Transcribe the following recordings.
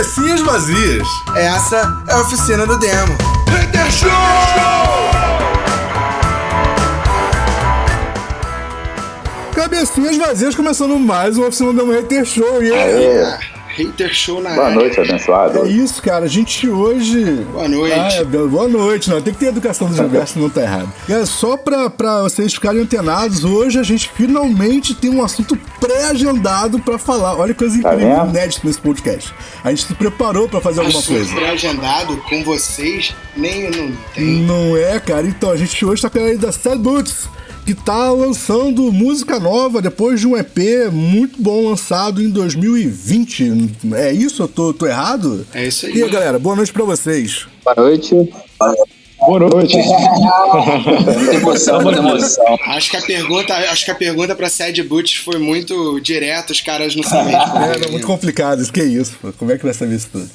Cabecinhas vazias. Essa é a oficina do demo. Hater Show! Cabecinhas vazias começando mais uma oficina do Hater Show. E Aê. Hater Show na Boa área. noite, abençoado. É isso, cara. A gente hoje. Boa noite. Ah, é, boa noite, não. Tem que ter educação do Gilberto, senão tá errado. É só pra, pra vocês ficarem antenados, hoje a gente finalmente tem um assunto pré-agendado pra falar. Olha que coisa Tá incrível, vendo? inédita nesse podcast. A gente se preparou pra fazer alguma Assunto coisa. pré-agendado com vocês, nem eu não tem. Não é, cara? Então, a gente hoje tá com a da Sad Boots, que tá lançando música nova depois de um EP muito bom lançado em 2020. É isso? Eu tô, tô errado? É isso aí. E aí, galera, boa noite pra vocês. Boa noite. Boa noite. Muita emoção, muita emoção. Acho que a pergunta, acho que a pergunta para Sad Boots foi muito direta, os caras não sabem É, não, muito complicado isso. Que isso, pô? Como é que vai saber isso tudo?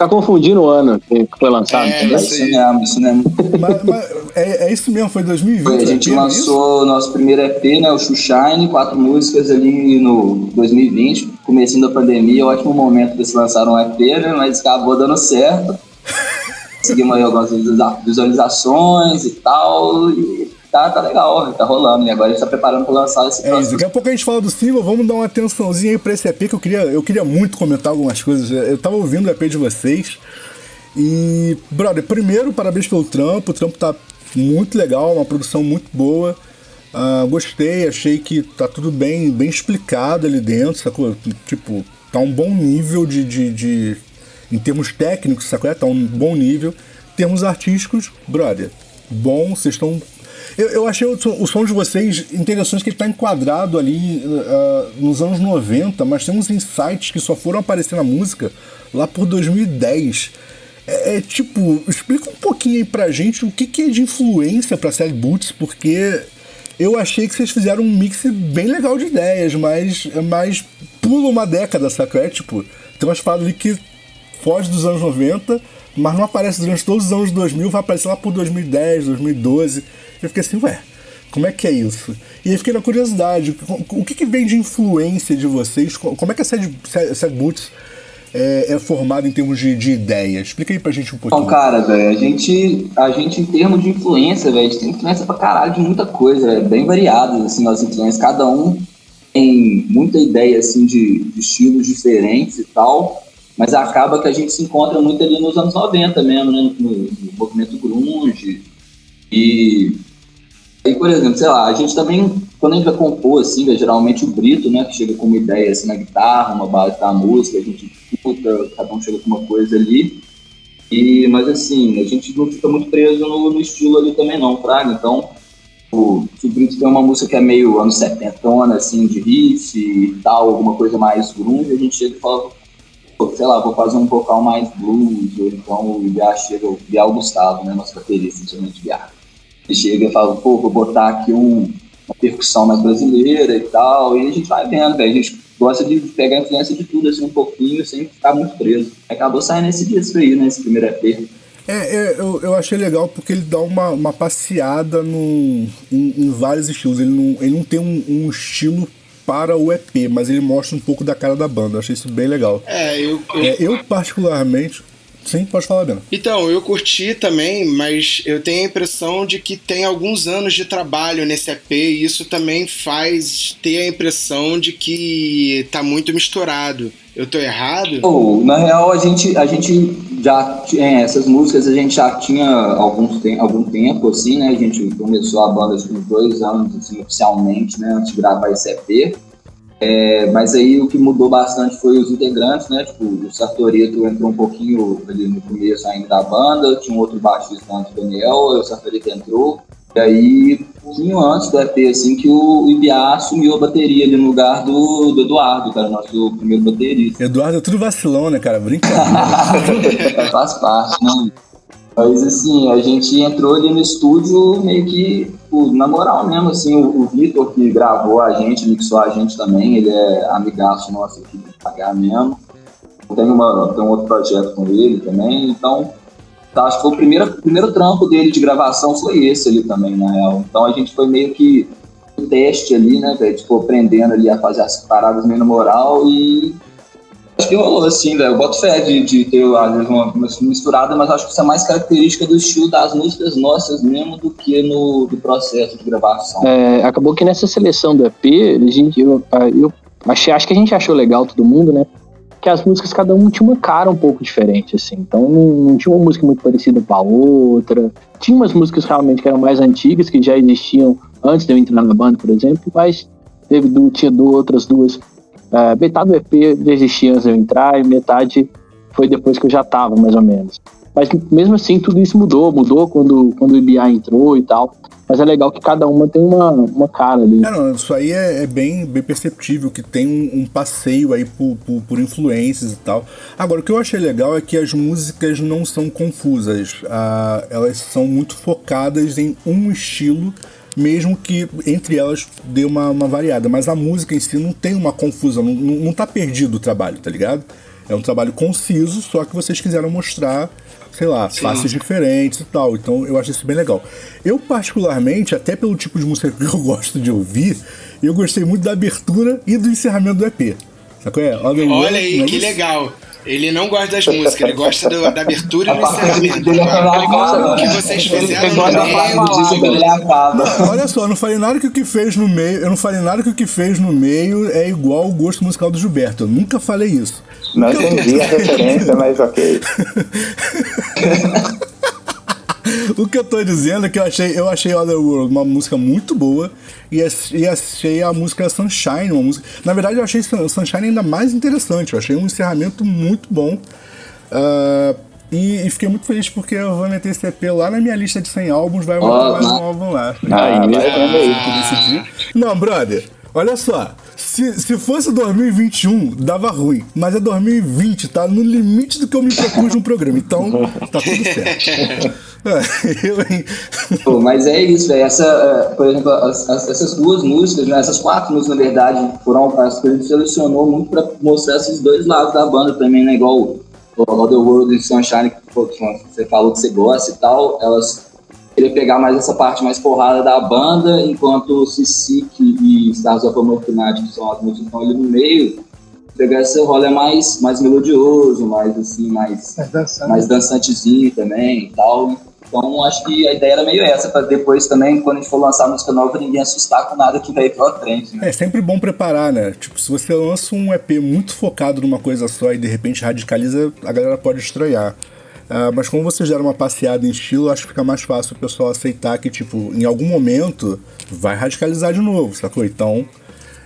Tá confundindo o ano que foi lançado. É, mas- Isso mesmo, isso mesmo. Mas, mas é, é isso mesmo, foi 2020. Foi, a gente é isso? lançou o nosso primeiro EP, né, o Xushine, quatro músicas ali no 2020, comecinho da pandemia, ótimo momento de se lançar um EP, né, mas acabou dando certo. Conseguimos aí algumas visualiza- visualizações e tal, e tá, tá legal, tá rolando, e agora a gente tá preparando para lançar esse É próximo daqui a pouco a gente fala do single, vamos dar uma atençãozinha aí pra esse EP que eu queria, eu queria muito comentar algumas coisas. Eu tava ouvindo o EP de vocês e, brother, primeiro, parabéns pelo trampo, o trampo tá muito legal, uma produção muito boa. Ah, gostei, achei que tá tudo bem, bem explicado ali dentro, sacou? Tipo, tá um bom nível de, de, de- em termos técnicos, sacou? Tá um bom nível. Em termos artísticos, brother, bom, vocês estão eu, eu achei o o som de vocês interessante que ele está enquadrado ali ah, nos anos 90, mas tem uns insights que só foram aparecer na música lá por 2010. É, é, tipo, explica um pouquinho aí pra gente o que, que é de influência pra Sad Boots, porque eu achei que vocês fizeram um mix bem legal de ideias, mas, mas pula uma década, saca? É tipo, tem umas paradas ali que foge dos anos 90, mas não aparece durante todos os anos 2000, vai aparecer lá por 2010, 2012. Eu fiquei assim, ué, como é que é isso? E aí fiquei na curiosidade, o que, que vem de influência de vocês? Como é que a Sad, Boots é, é formada em termos de, de ideia? Explica aí pra gente um pouquinho. Então, cara, velho, a gente, a gente, em termos de influência, velho, a gente tem influência pra caralho de muita coisa, é bem variadas, assim, nossas influências. Cada um tem muita ideia, assim, de, de estilos diferentes e tal, mas acaba que a gente se encontra muito ali nos anos 90 mesmo, né, no, no movimento grunge. E aí, por exemplo, sei lá, a gente também, quando a gente vai compor, assim, velho, geralmente o Brito, né, que chega com uma ideia, assim, na guitarra, uma base da música, a gente escuta, cada um chega com uma coisa ali. E, mas assim, a gente não fica muito preso no, no estilo ali também não, Fraga. Então, o, o Brito tem uma música que é meio anos 70, assim, de riff e tal, alguma coisa mais grunge, a gente chega e fala, sei lá, vou fazer um vocal mais blues, ou então o Biá chega, o Bial Gustavo, né, nosso baterista, instrumento Biá. Chega e fala, pô, vou botar aqui um, uma percussão mais brasileira e tal, e a gente vai vendo, velho, a gente gosta de pegar a influência de tudo, assim, um pouquinho, sem ficar muito preso. Acabou saindo esse disco aí, né, esse primeiro EP. É, é, eu, eu achei legal porque ele dá uma, uma passeada no, em, em vários estilos. Ele não, ele não tem um, um estilo para o EP, mas ele mostra um pouco da cara da banda. Eu achei isso bem legal. É, eu, eu- É, eu, particularmente. Sim, pode falar, Bena. Então, eu curti também, mas eu tenho a impressão de que tem alguns anos de trabalho nesse EP e isso também faz ter a impressão de que tá muito misturado. Eu tô errado? Pô, na real, a gente, a gente já tinha essas músicas, a gente já tinha alguns tem, algum tempo, assim, né? A gente começou a banda acho uns dois anos, assim, oficialmente, né? Antes de gravar esse EP. É, mas aí o que mudou bastante foi os integrantes, né? Tipo, o Sartoreto entrou um pouquinho ali no começo ainda da banda, tinha um outro baixista antes, o Daniel, aí o Sartoreto entrou. E aí, um pouquinho antes do EP, assim, que o Ibiá assumiu a bateria ali no lugar do, do Eduardo, o nosso primeiro baterista. Eduardo é tudo vacilão, né, cara? Brincadeira. Faz parte, né? Mas assim, a gente entrou ali no estúdio meio que tipo, na moral mesmo, assim, o, o Vitor que gravou a gente, mixou a gente também, ele é amigaço nosso aqui de pagar mesmo. Tem, uma, tem um outro projeto com ele também, então tá, acho que o primeiro, primeiro trampo dele de gravação foi esse ali também, na real. Então a gente foi meio que teste ali, né, velho? Tipo, aprendendo ali a fazer as paradas meio na moral e Acho que rolou, assim, velho. Eu boto fé de, de ter às vezes, uma, uma misturada, mas acho que isso é mais característica do estilo das músicas nossas mesmo do que no do processo de gravação. É, acabou que nessa seleção do EP, a gente, eu, eu achei, acho que a gente achou legal todo mundo, né? Que as músicas, cada uma tinha uma cara um pouco diferente, assim. Então não, não tinha uma música muito parecida com a outra. Tinha umas músicas realmente que eram mais antigas, que já existiam antes de eu entrar na banda, por exemplo, mas teve, tinha duas, outras duas. Uh, metade do EP já existia antes de eu entrar e metade foi depois que eu já tava, mais ou menos. Mas mesmo assim, tudo isso mudou. Mudou quando, quando o IBA entrou e tal. Mas é legal que cada uma tem uma, uma cara ali. É, não, isso aí é, é, bem, bem perceptível, que tem um, um passeio aí por, por, por, influências e tal. Agora, o que eu achei legal é que as músicas não são confusas. Ah, elas são muito focadas em um estilo, mesmo que entre elas dê uma, uma variada. Mas a música em si não tem uma confusão, não, não, tá perdido o trabalho, tá ligado? É um trabalho conciso, só que vocês quiseram mostrar sei lá, Sim. faces diferentes e tal. Então eu acho isso bem legal. Eu, particularmente, até pelo tipo de música que eu gosto de ouvir, eu gostei muito da abertura e do encerramento do EP. Sacou? É? Olha, Olha aí, é que legal. Ele não gosta das músicas, ele gosta do, da abertura e do encerramento. O que vocês fizeram no meio. Não, olha só, eu não falei nada que o que fez no meio. Eu não falei nada que o que fez no meio é igual o gosto musical do Gilberto. Eu nunca falei isso. Não entendi a referência, mas ok. o que eu tô dizendo é que eu achei, eu achei Otherworld uma música muito boa e, e achei a música Sunshine uma música. Na verdade, eu achei Sunshine ainda mais interessante. Eu achei um encerramento muito bom. Uh, e, e, fiquei muito feliz porque eu vou meter esse EP lá na minha lista de 100 álbuns, vai botar oh, mais um álbum lá. Ah, ah, Não, brother, olha só. Se, se fosse 2021, dava ruim. Mas é 2020, tá no limite do que eu me propus no programa. Então, tá tudo certo. É? Pô, mas é isso, velho. Essa, é, por exemplo, as, as, essas duas músicas, né, essas quatro músicas, na verdade, foram as que a gente selecionou muito pra mostrar esses dois lados da banda também, né? Igual o Other World e Sunshine, que você falou que você gosta e tal. Elas queria pegar mais essa parte mais porrada da banda, enquanto Sissik e Stars of Amorfinati, que são as músicas que estão ali no meio, pegar esse rolê mais, mais melodioso, mais assim, mais, mais dançantezinho também e tal. Então acho que a ideia era meio essa, para depois também, quando a gente for lançar música nova, ninguém assustar com nada que veio pela frente. Né? É sempre bom preparar, né? Tipo, se você lança um EP muito focado numa coisa só e de repente radicaliza, a galera pode estranhar. Uh, mas como vocês deram uma passeada em estilo, acho que fica mais fácil o pessoal aceitar que, tipo, em algum momento vai radicalizar de novo, sacou? Então,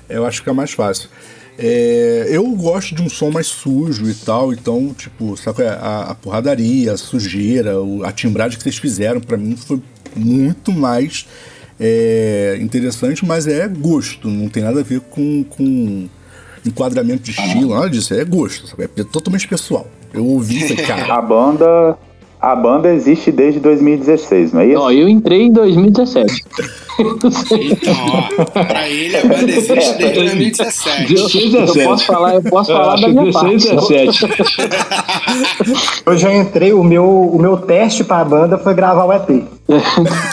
eu acho que fica mais fácil. É, eu gosto de um som mais sujo e tal, então, tipo, é? a, a porradaria, a sujeira, a timbragem que vocês fizeram, para mim foi muito mais é, interessante, mas é gosto, não tem nada a ver com, com enquadramento de estilo, nada disso, é gosto, sabe? é totalmente pessoal. Eu ouvi isso, cara. A banda. A banda existe desde 2016, não é isso? Não, eu entrei em 2017. então, ó, pra ele a banda existe desde 2017. 2017. Eu posso falar, eu posso eu falar da minha 16, parte. 17. eu já entrei, o meu, o meu teste pra banda foi gravar o EP.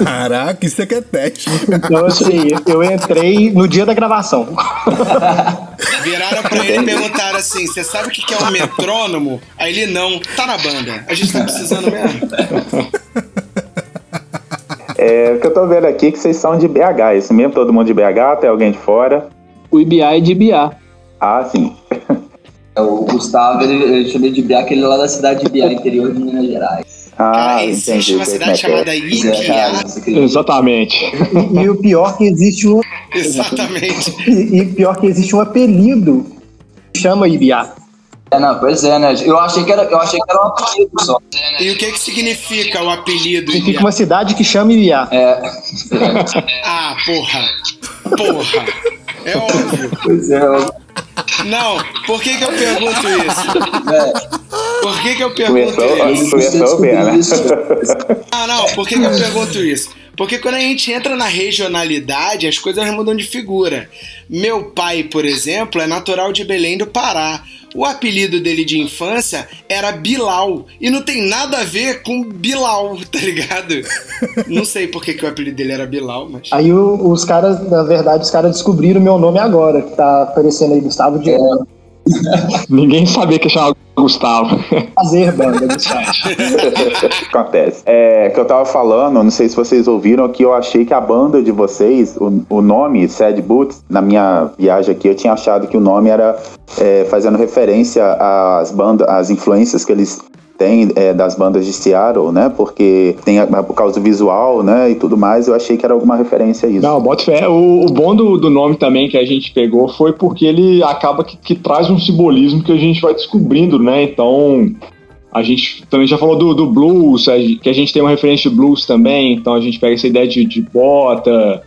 Caraca, isso aqui é teste. Então, assim, eu entrei no dia da gravação. Viraram pra ele e perguntaram assim: você sabe o que é um metrônomo? Aí ele não, tá na banda. A gente tá precisando mesmo. É, o que eu tô vendo aqui é que vocês são de BH, isso mesmo? Todo mundo de BH, tem alguém de fora? O IBA é de BA. Ah, sim. É, o Gustavo, ele, ele chama de BA, aquele lá da cidade de BA, interior de Minas Gerais. Ah, Cara, existe uma cidade é chamada Ibiá. Exatamente. E, e, o pior que existe um. Exatamente. E, e pior que existe um apelido que chama Ibiá. É, não, pois é, né? Eu achei que era, eu achei que era um apelido só. E o que que significa o apelido Significa uma cidade que chama Ibiá. É. ah, porra. Porra. É óbvio. Pois é. Não, por que que eu pergunto isso? É. Por que, que eu pergunto começou, isso? Começou bem, né? Ah, não, por que, que eu pergunto isso? Porque quando a gente entra na regionalidade, as coisas mudam de figura. Meu pai, por exemplo, é natural de Belém do Pará. O apelido dele de infância era Bilal. E não tem nada a ver com Bilal, tá ligado? Não sei por que, que o apelido dele era Bilal, mas. Aí o, os caras, na verdade, os caras descobriram o meu nome agora, que tá aparecendo aí, Gustavo de. É. Ninguém sabia que chamava Gustavo. Fazer banda do chat. Acontece. É, que eu tava falando, não sei se vocês ouviram, que eu achei que a banda de vocês, o, o nome Sad Boots, na minha viagem aqui, eu tinha achado que o nome era é, fazendo referência às bandas, às influências que eles têm é, das bandas de Seattle, né? Porque tem a- por causa do visual, né? E tudo mais, eu achei que era alguma referência a isso. Não, bota fé. O, o bom do, do nome também que a gente pegou foi porque ele acaba que, que traz um simbolismo que a gente vai descobrindo, né? Então, a gente também já falou do, do blues, que a gente tem uma referência de blues também, então a gente pega essa ideia de, de bota,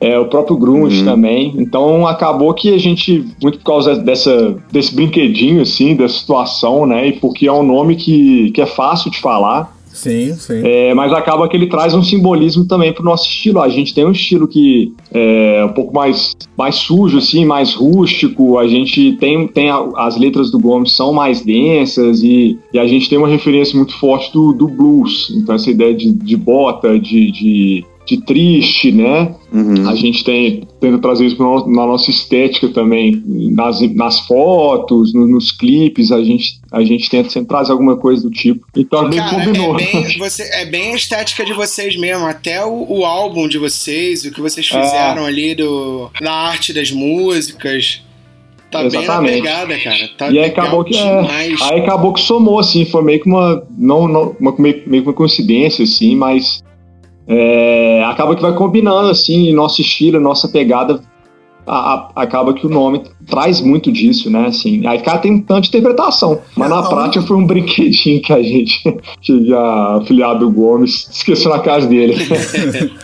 é, o próprio grunge Uhum. também. Então, acabou que a gente, muito por causa dessa, desse brinquedinho, assim, dessa situação, né? E porque é um nome que, que é fácil de falar, Sim, sim. é, mas acaba que ele traz um simbolismo também pro nosso estilo. A gente tem um estilo que é um pouco mais, mais sujo, assim, mais rústico. A gente tem, tem a- as letras do Gomes são mais densas e, e a gente tem uma referência muito forte do, do blues. Então essa ideia de, de bota, de, de, de triste, né? Uhum. A gente tem, tenta trazer isso na nossa estética também, nas, nas fotos, no- nos clipes, a gente, a gente tenta sempre trazer alguma coisa do tipo. Então bem Cara, combinou. é bem, você, é bem a estética de vocês mesmo. Até o, o álbum de vocês, o que vocês É. fizeram ali do, na arte das músicas. Tá bem na Exatamente. pegada, cara. Tá E aí acabou que é, aí acabou que somou assim, foi meio que uma não, não uma, meio, meio que uma coincidência assim, mas é, acaba que vai combinando assim, nosso estilo, nossa pegada a- a- acaba que o nome traz muito disso, né? Assim, aí cara tem tanta interpretação, mas na prática foi um brinquedinho que a gente, que a afiliado do Gomes esqueceu na casa dele.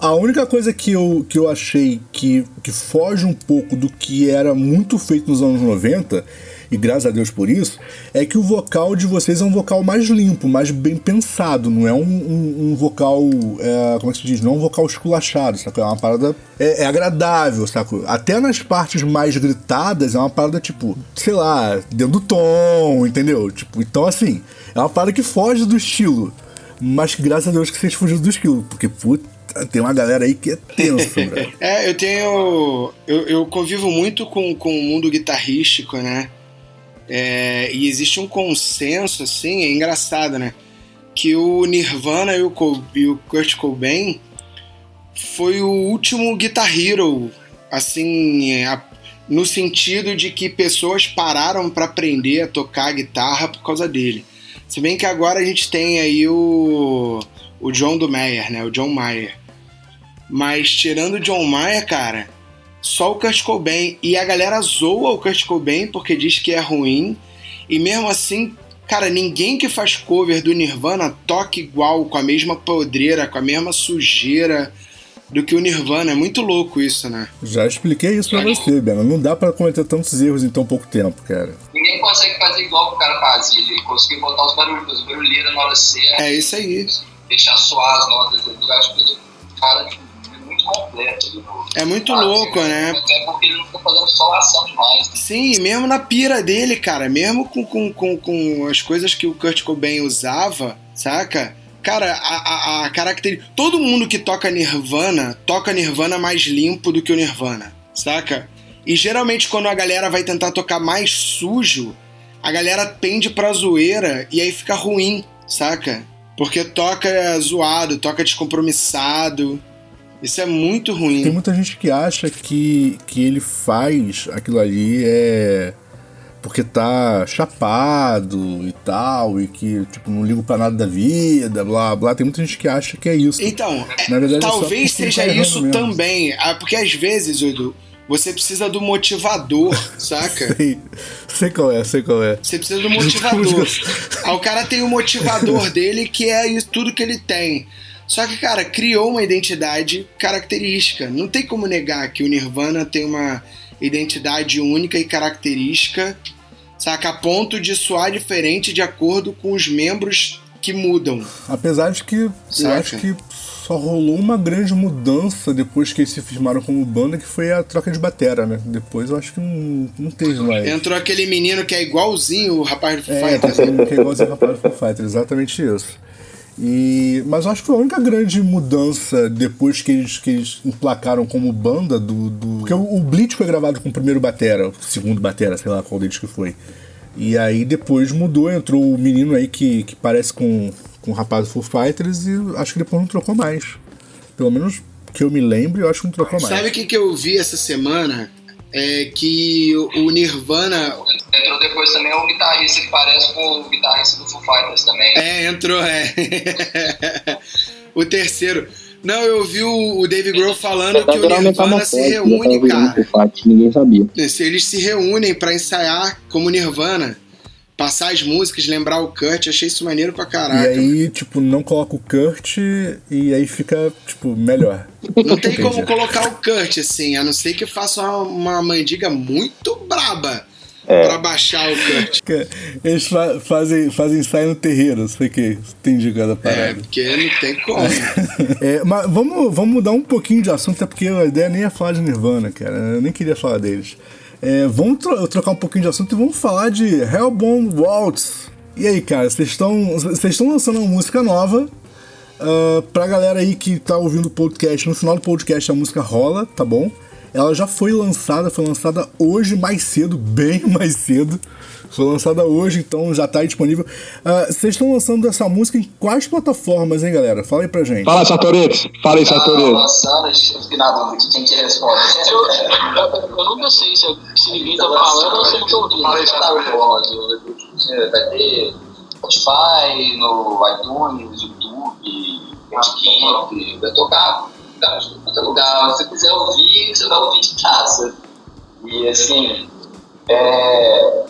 A única coisa que eu, que eu achei que, que foge um pouco do que era muito feito nos anos 90, e graças a Deus por isso, é que o vocal de vocês é um vocal mais limpo, mais bem pensado, não é um, um, um vocal, é, como é que se diz? Não é um vocal esculachado, saca? É uma parada, é, é agradável, saca? Até nas partes mais gritadas é uma parada tipo, sei lá, dentro do tom, entendeu? Tipo, então assim, é uma parada que foge do estilo. Mas graças a Deus que vocês fugiram do estilo, porque puta, tem uma galera aí que é tenso, velho. É, eu tenho. Eu, eu convivo muito com, com o mundo guitarrístico, né? É, e existe um consenso, assim, é engraçado, né? Que o Nirvana e o, e o Kurt Cobain foi o último Guitar Hero, assim, a- no sentido de que pessoas pararam para aprender a tocar guitarra por causa dele. Se bem que agora a gente tem aí o, o John do Mayer, né? O John Mayer. Mas tirando o John Mayer, cara, só o Kurt Cobain. E a galera zoa o Kurt Cobain porque diz que é ruim. E mesmo assim, cara, ninguém que faz cover do Nirvana toca igual, com a mesma podreira, com a mesma sujeira do que o Nirvana. É muito louco isso, né? Já expliquei isso pra você, Bena. Não dá pra cometer tantos erros em tão pouco tempo, cara. Ninguém consegue fazer igual que o cara fazia. Ele conseguiu botar os barulhos, os barulheiros na hora certa. É isso aí. Deixar soar as notas. Eu acho que o cara tipo, é muito completo. no- É muito Ah, louco, né? Mas é porque ele não fazendo solação demais. Né? Sim, mesmo na pira dele, cara, mesmo com, com, com, com as coisas que o Kurt Cobain usava, saca? Cara, a, a, a característica. Todo mundo que toca Nirvana toca Nirvana mais limpo do que o Nirvana, saca? E geralmente quando a galera vai tentar tocar mais sujo, a galera pende pra zoeira e aí fica ruim, saca? Porque toca zoado, toca descompromissado. Isso é muito ruim. Tem muita gente que acha que, que ele faz aquilo ali é porque tá chapado e tal, e que tipo, não ligo pra nada da vida, blá blá. Tem muita gente que acha que é isso. Então, é, Na verdade, é talvez ele seja tá isso mesmo. também. Ah, Porque às vezes, Edu, você precisa do motivador, saca? Sei, sei qual é, sei qual é. Você precisa do motivador. Aí o cara tem o motivador dele, que é isso tudo que ele tem. Só que, cara, criou uma identidade característica. Não tem como negar que o Nirvana tem uma identidade única e característica, saca? A ponto de soar diferente de acordo com os membros que mudam. Apesar de que eu Saca. acho que só rolou uma grande mudança depois que eles se firmaram como banda, que foi a troca de batera, né? Depois eu acho que não, não teve mais. Entrou aquele menino que é igualzinho o rapaz do Foo É, Fighters. sendo que é igualzinho o rapaz do Foo Fighters, exatamente isso. E, mas eu acho que foi a única grande mudança depois que eles, que eles emplacaram como banda do. do porque o, o Bleach foi gravado com o primeiro batera, o segundo batera, sei lá qual deles que foi. E aí depois mudou, entrou o menino aí que, que parece com, com o rapaz do Foo Fighters e acho que depois não trocou mais. Pelo menos que eu me lembre, eu acho que não trocou mais. Sabe o que, que eu vi essa semana? É que o o Nirvana. Entrou depois também o guitarrista que parece com o guitarrista do Foo Fighters também. É, entrou, é. o terceiro. Não, eu vi o o Dave Grohl falando que o Nirvana se reúne, virando cara. fato, ninguém sabia. Se eles se reúnem pra ensaiar como Nirvana, passar as músicas, lembrar o Kurt, achei isso maneiro pra E caraca. aí, tipo, não coloca o Kurt e aí fica, tipo, melhor. Não tem como colocar o Kurt assim, a não ser que faça uma, uma mandiga muito braba É. pra baixar o. Que Eles fa- fazem, fazem ensaio no terreiro, isso foi que entendi cada É, parada. porque não tem como. É, mas vamos, vamos mudar um pouquinho de assunto, até porque a ideia nem é falar de Nirvana, cara. Eu nem queria falar deles. É, vamos tro- trocar um pouquinho de assunto e vamos falar de Hellbound Waltz. E aí, cara, vocês estão lançando uma música nova. ah, pra galera aí que tá ouvindo o podcast, no final do podcast a música rola, tá bom? Ela já foi lançada, foi lançada hoje mais cedo, bem mais cedo. Foi lançada hoje, então já tá aí disponível. Ah, Vocês estão lançando essa música em quais plataformas, hein, galera? Fala aí pra gente. Fala, Satoreto. Fala aí, Tá Satoreto. lançando, eu fiquei na dúvida de quem que responde. Eu, eu, eu nunca sei se, se ninguém tá falando ou se eu tô ouvindo. Vai ter Spotify, no iTunes, YouTube, Bandcamp, vai tocar tá, em qualquer lugar. Se você quiser ouvir, você vai ouvir de casa. E assim, é.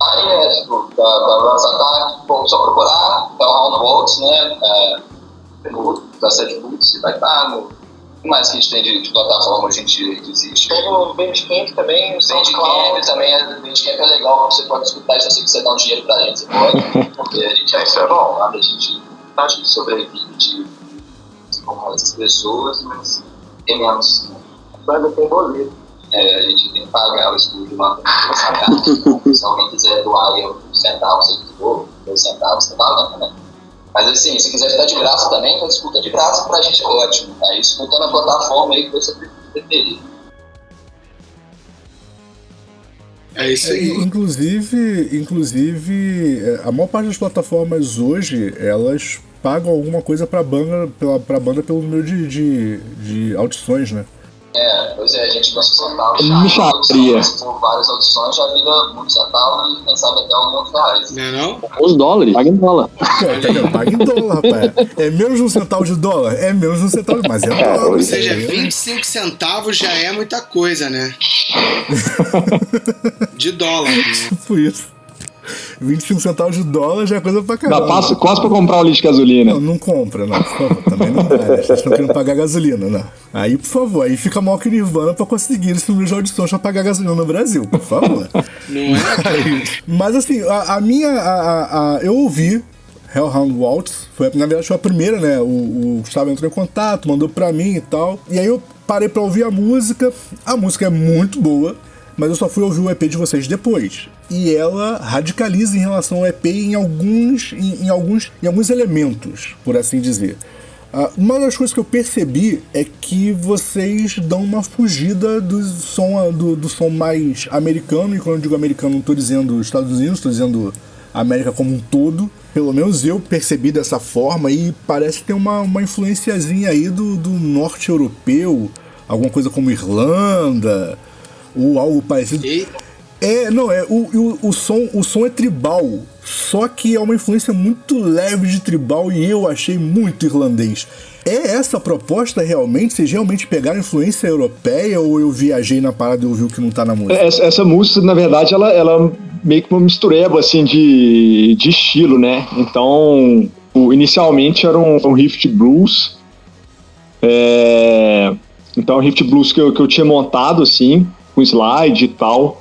Aí é, tipo, da, da tá, bom, só procurar, tá o Round Volts, né? É, no, da Sete Boots, vai estar no. O que mais que a gente tem de, de plataforma hoje em dia que existe? Tem o Bandcamp também, o Bandcamp também, é- Bandcamp é legal, você pode escutar isso, sei que você dá um dinheiro pra gente, você pode, porque a gente é isso é bom, a gente, a gente sobrevive de, como essas pessoas, mas tem menos, Banda tem boleto. é, a gente tem que pagar o estúdio lá pra pagar, se alguém quiser doar aí um centavo, se for, dois centavos, você paga, né? Mas assim, se quiser estar de graça também, então escuta de graça pra gente é ótimo, aí escuta na plataforma aí que você preferir. É isso É, aí. inclusive, inclusive, é, a maior parte das plataformas hoje, elas pagam alguma coisa pra banda, pela, pra banda pelo número de, de, de audições, né? É, pois é, a gente gosta de centavos. Micharia. Se for várias audições, já vira muitos centavos e quem sabe até alguns reais. Não é não? Os dólares, paga em dólar. Vendo? Paga em dólar, rapaz. É menos de um centavo de dólar? É menos de um centavo, mas é dólar. Ou seja, 25 centavos já é muita coisa, né? De dólar. né? Tipo isso. 25 centavos de dólar já é coisa pra Dá caramba. passo, quase pra comprar um litro de gasolina. Não, não compra, não. Também não dá. né? Vocês estão querendo pagar gasolina, não. Aí, por favor, aí fica mal que Nirvana pra conseguir esse número de audições pra pagar gasolina no Brasil, por favor. Não é? Mas assim, a, a minha. A, a- a- eu ouvi Hellhound Waltz, foi, na verdade foi a primeira, né? O, o Gustavo entrou em contato, mandou pra mim e tal. E aí eu parei pra ouvir a música. A música é muito boa, mas eu só fui ouvir o EP de vocês depois. E ela radicaliza em relação ao EP em alguns, em, em alguns, em alguns elementos, por assim dizer. Ah, uma das coisas que eu percebi é que vocês dão uma fugida do som, do, do som mais americano, e quando eu digo americano não estou dizendo Estados Unidos, estou dizendo América como um todo. Pelo menos eu percebi dessa forma e parece ter uma, uma influenciazinha aí do, do norte europeu, alguma coisa como Irlanda, ou algo parecido. Eita. É, não, é, o, o, o, som, o som é tribal, só que é uma influência muito leve de tribal e eu achei muito irlandês. É essa a proposta realmente? Vocês realmente pegaram influência europeia ou eu viajei na parada e ouvi o que não tá na música? Essa, essa música, na verdade, ela, ela meio que uma mistureba, assim, de, de estilo, né? Então, o- inicialmente era um, um riff de blues. É, então, um riff de blues que eu, que eu tinha montado, assim, com slide e tal.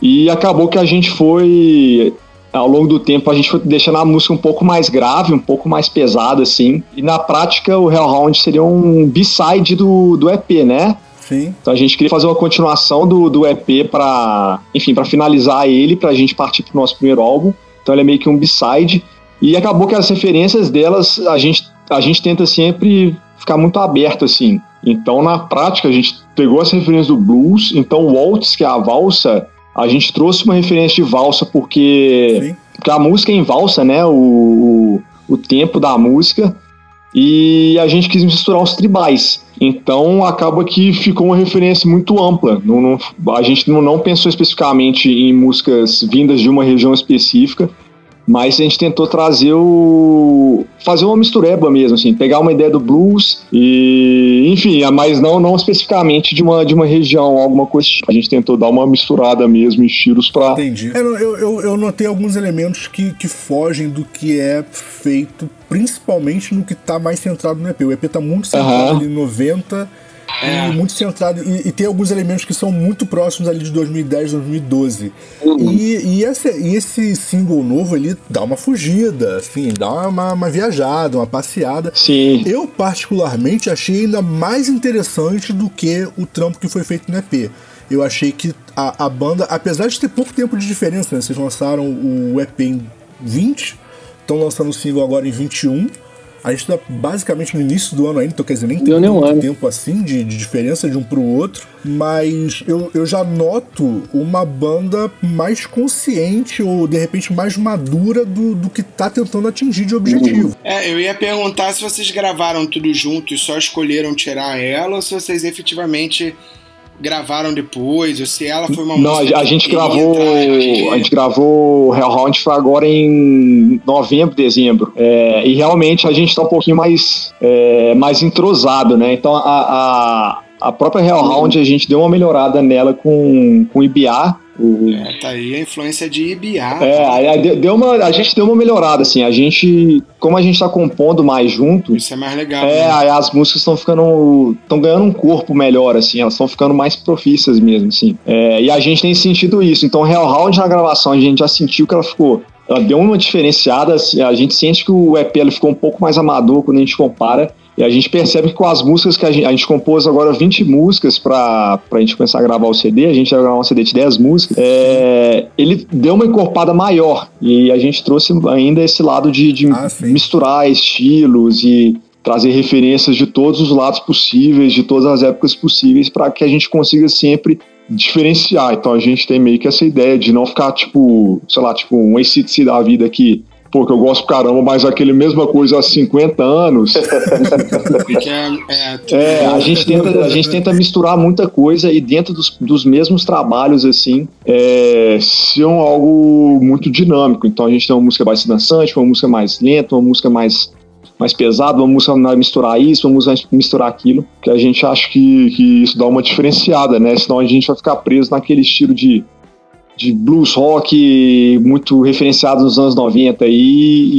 E acabou que a gente foi, ao longo do tempo, a gente foi deixando a música um pouco mais grave, um pouco mais pesada, assim. E na prática, o Hellhound seria um B-side do, do EP, né? Sim. Então a gente queria fazer uma continuação do, do EP para, enfim, para finalizar ele, pra gente partir pro nosso primeiro álbum. Então ele é meio que um B-side. E acabou que as referências delas, a gente, a gente tenta sempre ficar muito aberto, assim. Então, na prática, a gente pegou as referências do blues. Então, o waltz, que é a valsa, a gente trouxe uma referência de valsa porque, porque a música é em valsa, né? O, o tempo da música. E a gente quis misturar os tribais. Então acaba que ficou uma referência muito ampla. Não, não, a gente não, não pensou especificamente em músicas vindas de uma região específica, mas a gente tentou trazer o. fazer uma mistureba mesmo, assim, pegar uma ideia do blues e. enfim, mas não, não especificamente de uma, de uma região, alguma coisa. Tipo. A gente tentou dar uma misturada mesmo, estilos pra. Entendi. Eu, eu, eu notei alguns elementos que, que fogem do que é feito, principalmente no que tá mais centrado no EP. O EP tá muito centrado uhum. em 90 é. e muito centrado. E, e, tem alguns elementos que são muito próximos ali de 2010, 2012. Uhum. E, e, esse, e esse single novo ele dá uma fugida, assim, dá uma, uma viajada, uma passeada. Sim. Eu, particularmente, achei ainda mais interessante do que o trampo que foi feito no EP. Eu achei que a, a banda, apesar de ter pouco tempo de diferença, né? Vocês lançaram o EP em 20, estão lançando o single agora em 21 a gente tá basicamente no início do ano ainda, então quer dizer, nem tem muito ano. tempo assim de, de, diferença de um pro outro, mas eu, eu já noto uma banda mais consciente ou de repente mais madura do, do que tá tentando atingir de objetivo. É, eu ia perguntar se vocês gravaram tudo junto e só escolheram tirar ela ou se vocês efetivamente gravaram depois, ou se ela foi uma Não, música. a gente gravou. A gente gravou Hellhound foi agora em novembro, dezembro. É, e realmente a gente tá um pouquinho mais, é, mais entrosado, né? Então a, a, a própria Hellhound a gente deu uma melhorada nela com, com IBA o... É, tá aí a influência de IBA. É, aí deu uma, a gente deu uma melhorada, assim. A gente, como a gente tá compondo mais junto. Isso é mais legal. É, né? aí as músicas estão ficando. estão ganhando um corpo melhor, assim. Elas estão ficando mais profícias mesmo, assim. É, e a gente tem sentido isso. Então, Real Round na gravação, a gente já sentiu que ela ficou. Ela deu uma diferenciada, assim, a gente sente que o EP ficou um pouco mais amador quando a gente compara. E a gente percebe que com as músicas que a gente, a gente compôs agora 20 músicas para a gente começar a gravar o CD, a gente vai gravar um CD de 10 músicas, é, ele deu uma encorpada maior e a gente trouxe ainda esse lado de, de ah, misturar estilos e trazer referências de todos os lados possíveis, de todas as épocas possíveis, para que a gente consiga sempre diferenciar. Então a gente tem meio que essa ideia de não ficar tipo, sei lá, tipo um ACDC da vida que pô, que eu gosto caramba, mas aquele mesma coisa há 50 anos. É, é, é, a gente tenta, a gente tenta misturar muita coisa e dentro dos, dos mesmos trabalhos, assim, é, ser algo muito dinâmico. Então a gente tem uma música mais dançante, uma música mais lenta, uma música mais mais pesada, uma música vai misturar isso, uma música vai misturar aquilo, que a gente acha que, que isso dá uma diferenciada, né? Senão a gente vai ficar preso naquele estilo de de blues rock muito referenciado nos anos 90 e,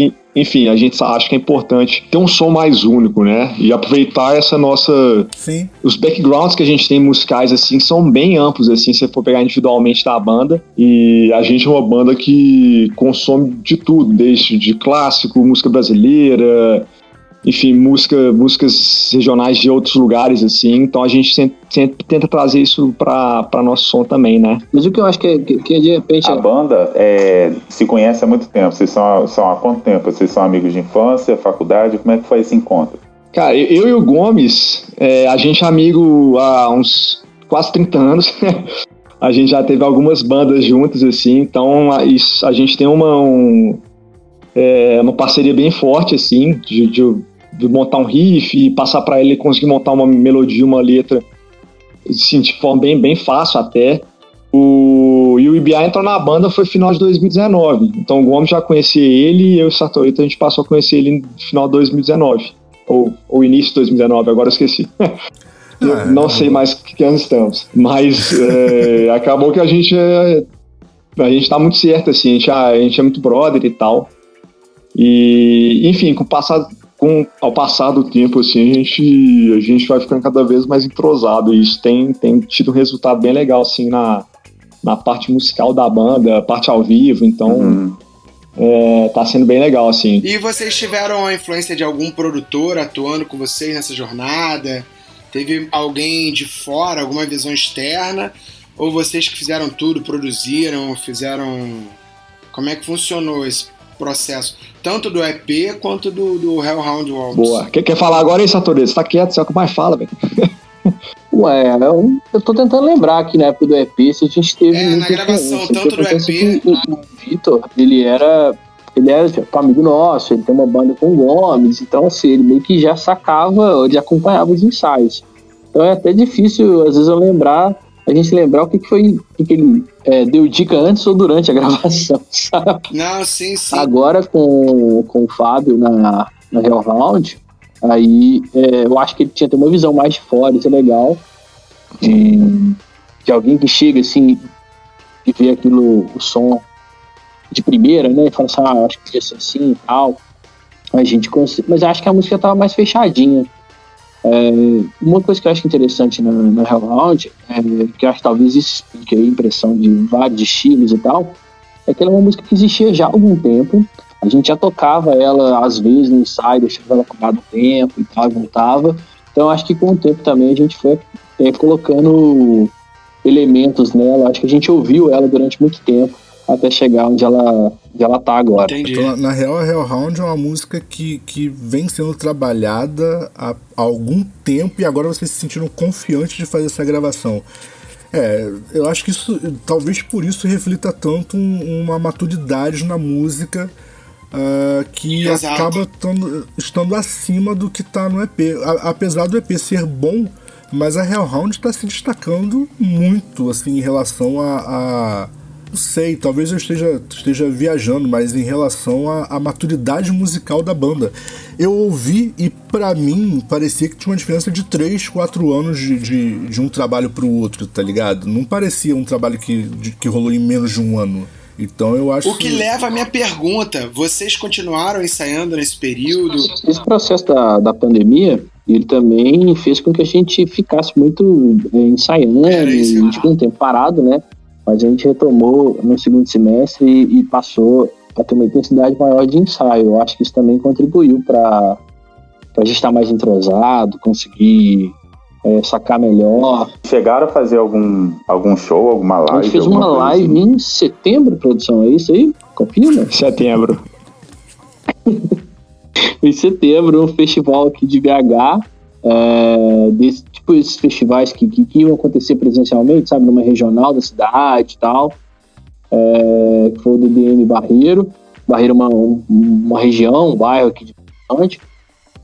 e, enfim, a gente acha que é importante ter um som mais único, né? E aproveitar essa nossa Sim. os backgrounds que a gente tem musicais assim são bem amplos assim, se você for pegar individualmente da banda, e a gente é uma banda que consome de tudo, desde de clássico, música brasileira, enfim, música, músicas regionais de outros lugares, assim. Então a gente sempre, sempre tenta trazer isso para nosso som também, né? Mas o que eu acho que, é, que, que de repente. A banda é, se conhece há muito tempo. Vocês são, são há quanto tempo? Vocês são amigos de infância, faculdade? Como é que foi esse encontro? Cara, eu e o Gomes, é, a gente é amigo há uns quase 30 anos. a gente já teve algumas bandas juntas, assim. Então a, isso, a gente tem uma. Um, é, uma parceria bem forte, assim, de, de, de montar um riff e passar para ele conseguir montar uma melodia, uma letra assim, de forma bem, bem fácil até. O, e o IBA entrou na banda foi final de 2019. Então o Gomes já conhecia ele e eu e o Satorito a gente passou a conhecer ele no final de 2019. Ou, ou início de 2019, agora eu esqueci. eu ah, não sei mais que anos estamos. Mas é, acabou que a gente é, a gente tá muito certo, assim, a gente, ah, a gente é muito brother e tal. E, enfim, com o passado, com, ao passar do tempo, assim, a gente, a gente vai ficando cada vez mais entrosado. E isso tem, tem tido um resultado bem legal, assim, na, na parte musical da banda, parte ao vivo. Então, uhum. é, tá sendo bem legal, assim. E vocês tiveram a influência de algum produtor atuando com vocês nessa jornada? Teve alguém de fora, alguma visão externa? Ou vocês que fizeram tudo, produziram, fizeram. Como é que funcionou esse processo, tanto do EP quanto do, do Hellhound Walks. Boa. Quer, quer falar agora, hein, Satoru? Você tá quieto, você é o que mais fala, velho. Ué, eu, eu tô tentando lembrar aqui na época do EP se a gente teve. É, na gravação, influência, tanto do EP que O, o Vitor, ele era. Ele era tipo, amigo nosso, ele tem uma banda com o Gomes, então assim, ele meio que já sacava, ele acompanhava os ensaios. Então é até difícil, às vezes, eu lembrar, a gente lembrar o que, que foi, que, que ele é, deu dica antes ou durante a gravação, sabe? Não, sim, sim. Agora com, com o Fábio na, na Hellhound, aí é, eu acho que ele tinha até uma visão mais de fora, isso é legal. De, de alguém que chega assim e vê aquilo, o som de primeira, né? E fala assim, ah, acho que podia ser assim e tal. A gente cons... Mas eu acho que a música tava mais fechadinha. É, uma coisa que eu acho interessante na, na Hellhound, é, que eu acho que talvez isso explique a impressão de vários estilos e tal, é que ela é uma música que existia já há algum tempo. A gente já tocava ela, às vezes, no ensaio, deixava ela parada um tempo e tal, voltava. Então, acho que com o tempo também a gente foi é, colocando elementos nela. Acho que a gente ouviu ela durante muito tempo, até chegar onde ela, onde ela tá agora. Entendi. Então, na, real, a Hellhound é uma música que, que vem sendo trabalhada há, há algum tempo e agora vocês se sentiram confiantes de fazer essa gravação. É, eu acho que isso, talvez por isso reflita tanto um- uma maturidade na música ah, que Exato. acaba tando- estando acima do que tá no EP. A- apesar do EP ser bom, mas a Hellhound está se destacando muito assim em relação a, a- não sei, talvez eu esteja, esteja viajando, mas em relação à, à maturidade musical da banda. Eu ouvi e pra mim parecia que tinha uma diferença de 3, 4 anos de, de, de um trabalho pro outro, tá ligado? Não parecia um trabalho que, de- que rolou em menos de um ano. Então eu acho O que leva à minha pergunta: vocês continuaram ensaiando nesse período? Esse processo da, da pandemia, ele também fez com que a gente ficasse muito é, ensaiando, que e a gente ficou um tempo parado, né? Mas a gente retomou no segundo semestre e, e passou a ter uma intensidade maior de ensaio. Eu acho que isso também contribuiu para a gente estar mais entrosado, conseguir é, sacar melhor. Chegaram a fazer algum, algum show, alguma live? a gente fez uma live assim? em setembro, produção, é isso aí? Confirma? Setembro. em setembro, um festival aqui de BH, é, desse, tipo esses festivais que, que, que iam acontecer presencialmente, sabe, numa regional da cidade e tal, é, que foi o DDM Barreiro, Barreiro é uma, um- uma região, um bairro aqui de Ponte,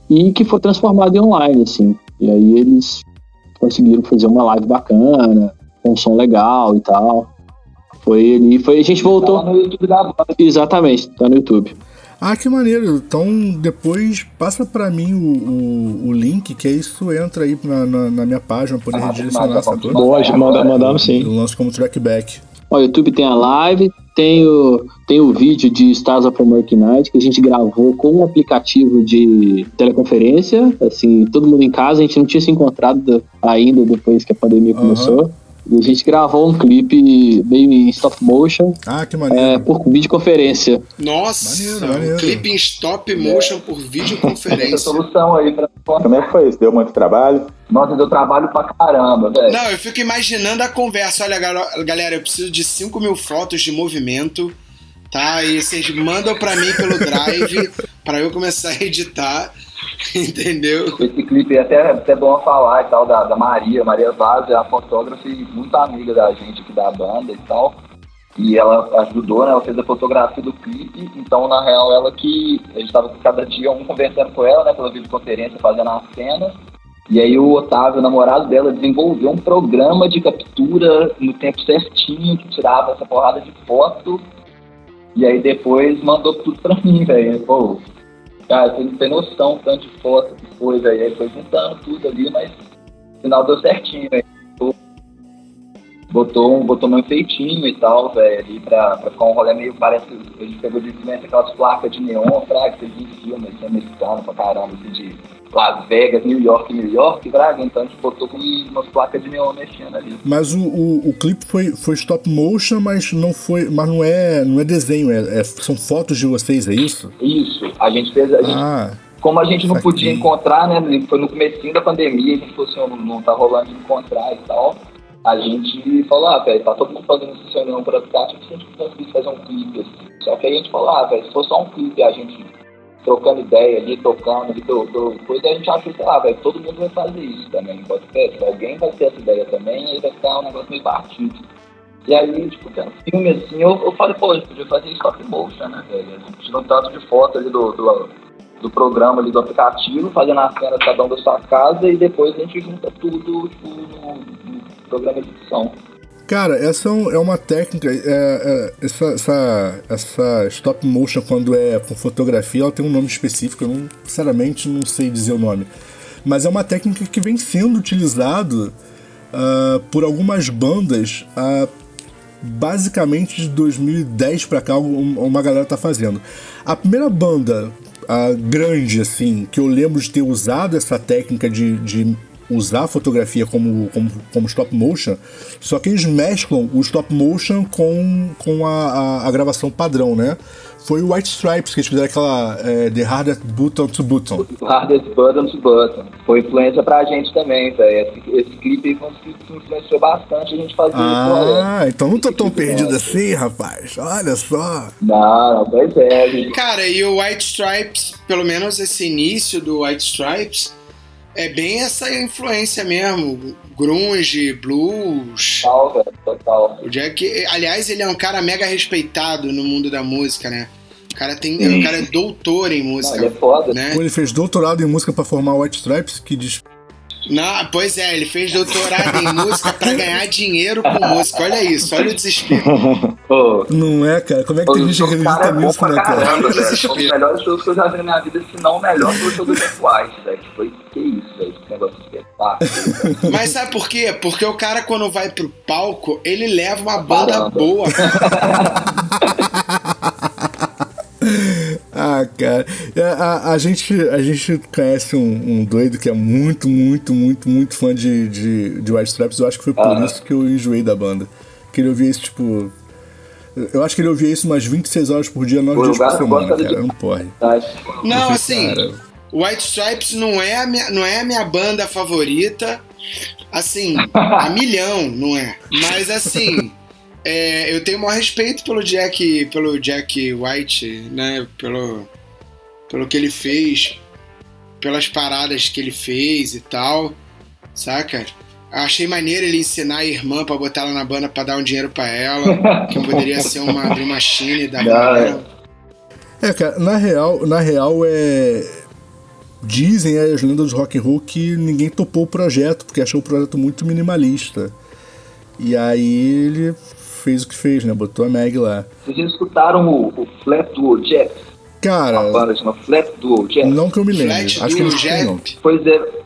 e que foi transformado em online, assim, e aí eles conseguiram fazer uma live bacana, com um som legal e tal, foi ele, foi, a gente voltou, Tá no YouTube da banda. exatamente, tá no YouTube. Ah, que maneiro. Então depois passa pra mim o, o, o link, que aí isso entra aí na, na, na minha página, poder Ah, redirecionar essa coisa. Boa, manda, mandamos sim. Eu lanço como trackback. O YouTube tem a live, tem o, tem o vídeo de Stars of a Merc Night que a gente gravou com um aplicativo de teleconferência, assim, todo mundo em casa, a gente não tinha se encontrado ainda depois que a pandemia Aham. começou. E a gente gravou um clipe meio em stop motion Ah, que é, maneiro. por videoconferência. Nossa, Maneiro, maneiro. um clipe em stop motion por Essa videoconferência. solução aí pra. Como é que foi isso? Deu muito trabalho? Nossa, deu trabalho pra caramba, velho. Não, eu fico imaginando a conversa. Olha, galera, eu preciso de 5 mil fotos de movimento, tá? E vocês mandam pra mim pelo Drive pra eu começar a editar, entendeu? Esse clipe é até, até bom falar e tal, da, da Maria. Maria Vaz é a fotógrafa e muito amiga da gente aqui da banda e tal. E ela ajudou, né? Ela fez a fotografia do clipe. Então, na real, ela que. A gente tava cada dia um conversando com ela, né? Pela videoconferência, fazendo as cenas. E aí o Otávio, o namorado dela, desenvolveu um programa de captura no tempo certinho, que tirava essa porrada de foto. E aí depois mandou tudo pra mim, velho. Pô, Cara, você não tem noção do tanto de foto que foi, velho. Aí foi juntando tudo ali, mas no final deu certinho, velho. Botou, botou um enfeitinho e tal, velho, ali pra, pra ficar um rolê meio, parece, a gente pegou de influência aquelas placas de neon, fraga, que você viu em filme, assim, pra caramba, assim, de Las Vegas, New York, New York, fraga, então a gente botou com umas placas de neon mexendo ali. Mas o, o, o clipe foi, foi stop motion, mas não foi. Mas não é, não é desenho, é, é- são fotos de vocês, é isso? Isso, a gente fez, a gente Ah, como a gente não podia encontrar, né? Foi no comecinho da pandemia, a gente falou assim, não, não tá rolando de encontrar e tal. A gente falou, ah, velho, tá todo mundo fazendo esse reunião por aplicativo, se a gente conseguisse fazer um clipe assim, Só que aí a gente falou, ah, velho, se for só um clipe a gente trocando ideia ali, tocando, ali, to, to, coisa, a gente achou que, ah, velho, todo mundo vai fazer isso também. Pode ser, se alguém vai ter essa ideia também, aí vai ficar um negócio meio batido. E aí, tipo, um filme assim, eu, eu falei, pô, a gente podia fazer stop motion, né, velho? A gente tirou um tanto de foto ali do, do, do programa ali do aplicativo, fazendo a cena cada um da sua casa e depois a gente junta tudo, tipo, no, no programa de edição. Cara, essa é uma técnica. É, é, essa, essa, essa stop motion, quando é com fotografia, ela tem um nome específico. Eu, não, sinceramente, não sei dizer o nome. Mas é uma técnica que vem sendo utilizado uh, por algumas bandas uh, basicamente de 2010 para cá. Uma galera tá fazendo. A primeira banda grande, assim, que eu lembro de ter usado essa técnica de, de usar a fotografia como, como, como stop motion, só que eles mesclam o stop motion com, com a, a, a gravação padrão, né? Foi o White Stripes que eles fizeram aquela é, The Hardest Button to Button. Hardest Button to Button. Foi influência pra gente também, velho. Esse, esse clipe foi um clipe que influenciou bastante a gente fazer ah, isso. Ah, então não tô tão perdido assim, rapaz. Olha só. Não, não, pois é. Gente. Cara, e o White Stripes, pelo menos esse início do White Stripes, é bem essa influência mesmo. Grunge, blues. Total, velho, total. O Jack, aliás, ele é um cara mega respeitado no mundo da música, né? O cara, tem, o cara é doutor em música. Não, ele é foda. Né? Ele fez doutorado em música para formar White Stripes, que diz não, pois é, ele fez doutorado em música pra ganhar dinheiro com música. Olha isso, olha o desespero. não é, cara? Como é que tem gente que acredita é nisso, né, cara? Caramba, velho. Um dos melhores shows que eu já vi na minha vida, se não o melhor, o show do Jack White, velho. Foi que isso, velho. Esse negócio de espetáculo. Mas sabe por quê? Porque o cara, quando vai pro palco, ele leva uma banda boa. Ah, cara. É, a, a, gente, a gente conhece um, um, doido que é muito, muito, muito, muito fã de, de, de White Stripes. Eu acho que foi por ah. isso que eu enjoei da banda. Que ele ouvia isso, tipo. Eu acho que ele ouvia isso umas 26 horas por dia, 9 dias por semana, cara. Não pode. Não, assim. White Stripes não é, a minha, não é a minha banda favorita. Assim, a milhão, não é? Mas assim. É, eu tenho o maior respeito pelo Jack, pelo Jack White, né? Pelo, pelo que ele fez, pelas paradas que ele fez e tal, saca? Achei maneiro ele ensinar a irmã pra botar ela na banda pra dar um dinheiro pra ela, que poderia ser uma Dream Machine da. É, cara, na real, na real é. Dizem as lendas do rock and roll que ninguém topou o projeto, porque achou o projeto muito minimalista. E aí ele fez o que fez, né? Botou a Meg lá. Vocês já escutaram o, o Flat Duo Jet? Cara. Uma banda chama Flat Duo Jet. Não que eu me lembre. Flat Acho que não. Pois é.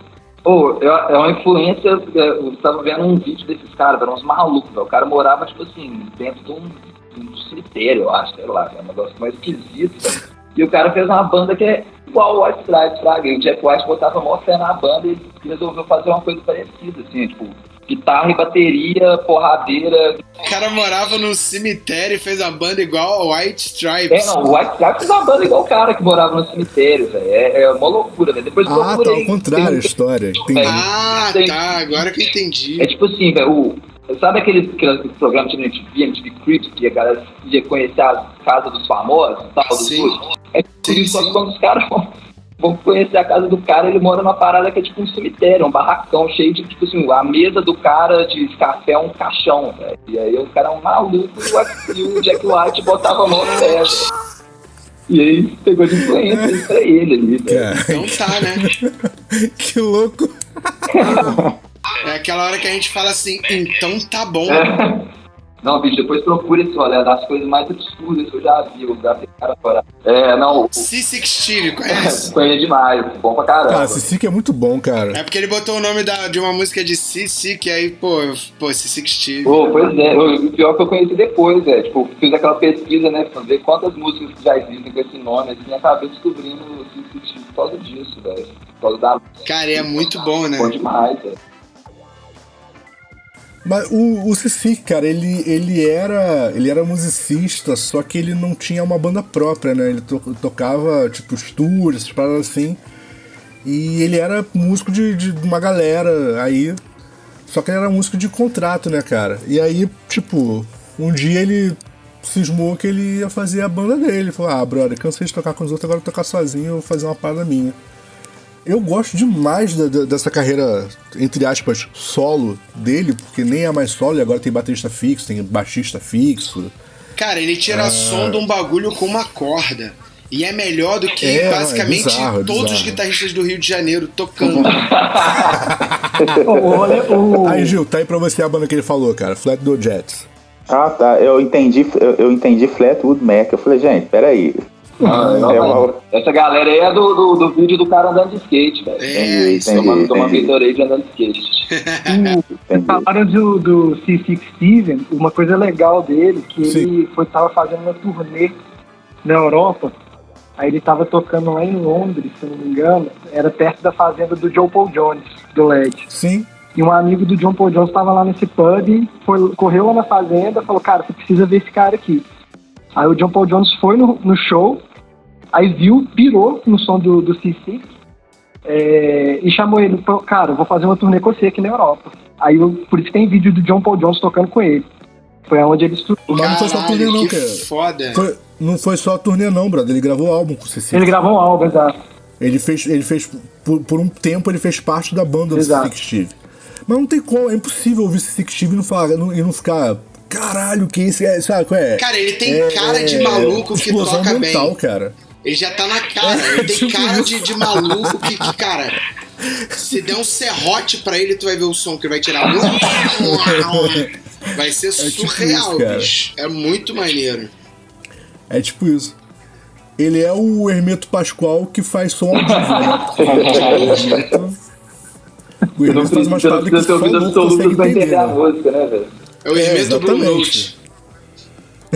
Pô, é, é uma influência. É, eu estava vendo um vídeo desses caras, eram uns malucos, O cara morava, tipo assim, dentro de um, de um cemitério, eu acho, sei lá, é um negócio mais esquisito. E o cara fez uma banda que é igual o White Stripes, fraga. E o Jack White botava mó fé na banda e resolveu fazer uma coisa parecida, assim, tipo, guitarra e bateria, porradeira. O cara morava num cemitério e fez uma banda igual ao White Stripes. É, não, o White Stripes fez uma banda igual o cara que morava no cemitério, velho. É, é uma loucura, velho. Depois ah, tá ao contrário a história. Entendi. Ah, tem, tá, agora que eu entendi. É tipo assim, velho, Sabe aquele, aquele programa de MTV, MTV Crips, que a galera ia conhecer a casa dos famosos tal, dos sim. É tipo isso, só que quando os caras vou conhecer a casa do cara, ele mora numa parada que é tipo um cemitério, um barracão cheio de, tipo assim, a mesa do cara de café é um caixão, velho. E aí o cara é um maluco e o Jack White botava a mão no pé, E aí pegou de influência pra ele ali, velho. Então tá, né? que louco. é aquela hora que a gente fala assim, então tá bom. É. Não, bicho, depois procura esse rolê, é das coisas mais absurdas que eu já vi, o lugar cara fora. É, não. Cicic Steve, conhece? Conhece demais, bom pra caramba. Cara, Cicic é muito bom, cara. É porque ele botou o nome da, de uma música de Cicic, aí, pô, pô, Cicic Steve. Pô, pois é, o pior é que eu conheci depois, é, tipo, fiz aquela pesquisa, né, pra ver quantas músicas já existem com esse nome, assim, e acabei descobrindo o Cicic Steve por causa disso, velho. Por causa da. Cara, é muito bom, né? Bom demais, velho. Mas o, o Cici, cara, ele, ele, era, ele era musicista, só que ele não tinha uma banda própria, né? Ele to, tocava, tipo, os tours, paradas assim. E ele era músico de, de uma galera, aí. Só que ele era músico de contrato, né, cara? E aí, tipo, um dia ele cismou que ele ia fazer a banda dele. Falou, ah, brother, cansei de tocar com os outros, agora vou tocar sozinho, eu vou fazer uma parada minha. Eu gosto demais da- da- dessa carreira, entre aspas, solo dele, porque nem é mais solo, e agora tem baterista fixo, tem baixista fixo. Cara, ele tira Ah. som de um bagulho com uma corda. E é melhor do que É, basicamente é bizarro, é todos os bizarro. guitarristas do Rio de Janeiro tocando. Aí, Gil, tá aí pra você a banda que ele falou, cara, Flat Do Jets. Ah, tá. Eu entendi, eu, eu entendi Flatwood Mac. Eu falei, gente, peraí. Ah, É uma- Essa galera aí é do, do, do vídeo do cara andando de skate, velho. É, isso. Entendi, Tomando, tomando. Gatorade andando de skate. falaram do, do C6 Steven, uma coisa legal dele, que Sim. ele foi, tava fazendo uma turnê na Europa, aí ele tava tocando lá em Londres, se não me engano, era perto da fazenda do Joe Paul Jones, do LED. Sim. E um amigo do John Paul Jones estava lá nesse pub, foi, correu lá na fazenda, falou, cara, você precisa ver esse cara aqui. Aí o John Paul Jones foi no, no show, aí viu, pirou no som do, do C6 é, e chamou ele, falou, cara, eu vou fazer uma turnê com você aqui na Europa. Aí eu- por isso tem vídeo do John Paul Jones tocando com ele. Foi onde ele estudou. Mas não foi só turnê, não, que cara. foda. Foi- não foi só a turnê, não, brother. Ele gravou álbum com o Cecília. Ele gravou um álbum, exato. Ele fez, ele fez por, por um tempo ele fez parte da banda do Exato. Six Steve. Mas não tem como, é impossível ouvir Six Steve e não, falar, não- e não ficar. Caralho, que esse é. Sabe qual é? Cara, ele tem É- cara de é maluco que explosão toca mental, bem. cara. Ele já tá na cara. Ele tem tipo cara isso. de, de maluco que, que, cara. Se der um serrote pra ele, tu vai ver o som que ele vai tirar. Vai ser tipo surreal, isso, cara. bicho. É muito maneiro. É tipo isso. Ele é o Hermeto Pascoal que faz som ao vivo, né? O Hermeto faz umas Você não paradas que precisa ter consegue absoluto pra entender, entender a né? música, né, velho? É o É, Hermeto Blue exatamente. Note.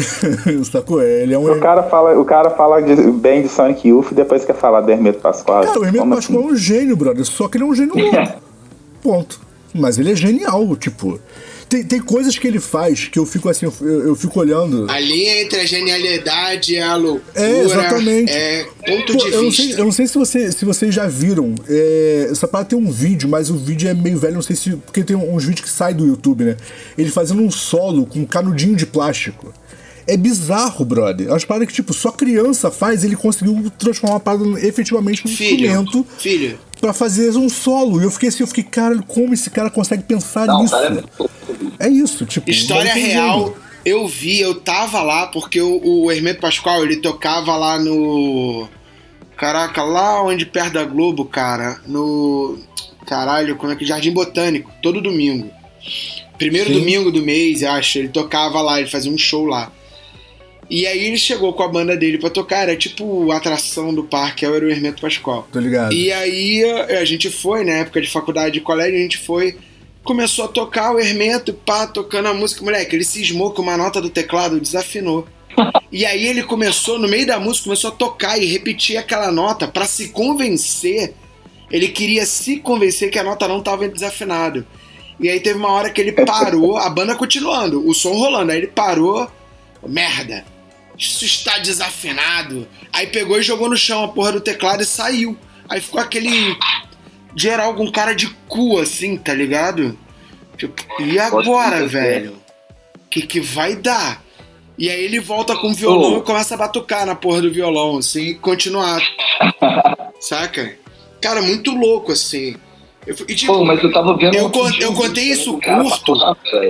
Sacou? Ele é um O cara fala, o cara fala de- bem de Sonic Youth e depois quer falar do Hermeto Pascoal. Cara, o Hermeto Como Pascoal assim? é um gênio, brother. Só que ele é um gênio louco. Ponto. Mas ele é genial, tipo. Tem, tem coisas que ele faz que eu fico assim, eu, eu fico olhando. A linha entre a genialidade e a loucura É, exatamente. é ponto Pô, de eu, não sei, vista. eu não sei se, você, se vocês já viram. é, essa parada tem um vídeo, mas o vídeo é meio velho, não sei se. Porque tem uns vídeos que saem do YouTube, né? Ele fazendo um solo com um canudinho de plástico. É bizarro, brother. Umas paradas que, tipo, só criança faz, ele conseguiu transformar a parada efetivamente num Filho, instrumento filho, pra fazer um solo. E eu fiquei assim, eu fiquei, cara, como esse cara consegue pensar Não, nisso? cara, é É isso, tipo. História real, eu vi, eu tava lá porque o, o Hermeto Pascoal, ele tocava lá no. Caraca, lá onde perto da Globo, cara, no. Caralho, como é que. Jardim Botânico, todo domingo. Primeiro Sim. domingo do mês, eu acho, ele tocava lá, ele fazia um show lá. E aí ele chegou com a banda dele pra tocar, era tipo a atração do parque, era o Hermeto Pascoal. Tô ligado. E aí a a gente foi, na época de faculdade de colégio, a gente foi, começou a tocar o Hermeto, pá, tocando a música. Moleque, ele cismou que uma nota do teclado desafinou. E aí ele começou, no meio da música, começou a tocar e repetir aquela nota pra se convencer. Ele queria se convencer que a nota não tava desafinado. E aí teve uma hora que ele parou, a banda continuando, o som rolando. Aí ele parou, merda, isso está desafinado. Aí pegou e jogou no chão a porra do teclado e saiu. Aí ficou aquele geral com cara de cu assim, tá ligado? Tipo, e agora, velho? O que, que vai dar? E aí ele volta com o violão Oh. e começa a batucar na porra do violão, assim, e continuar. Saca? Cara, muito louco, assim. Eu, e, tipo, Pô, mas eu tava vendo. eu eu contei isso curto.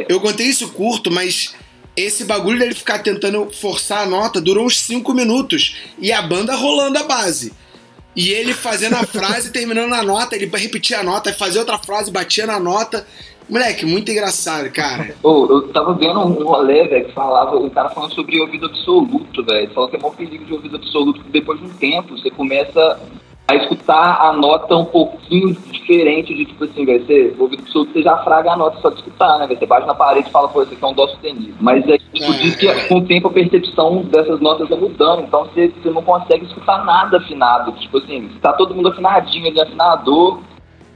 eu contei isso curto, mas esse bagulho dele ficar tentando forçar a nota durou uns 5 minutos. E a banda rolando a base. E ele fazendo a frase, terminando a nota, ele repetia a nota, fazia outra frase, batia na nota. Moleque, muito engraçado, cara. Eu tava vendo um rolê, velho, que falava, o cara falando sobre ouvido absoluto, velho. Falou que é maior perigo de ouvido absoluto, porque depois de um tempo você começa a escutar a nota um pouquinho diferente de tipo assim, você, o ouvido absoluto você já fraga a nota só de escutar, né? Você bate na parede e fala, pô, isso aqui é um dó sustenido. Mas aí, tipo, É, diz que é. com o tempo a percepção dessas notas vai mudando, então você, você não consegue escutar nada afinado. Tipo assim, tá todo mundo afinadinho ali, afinador.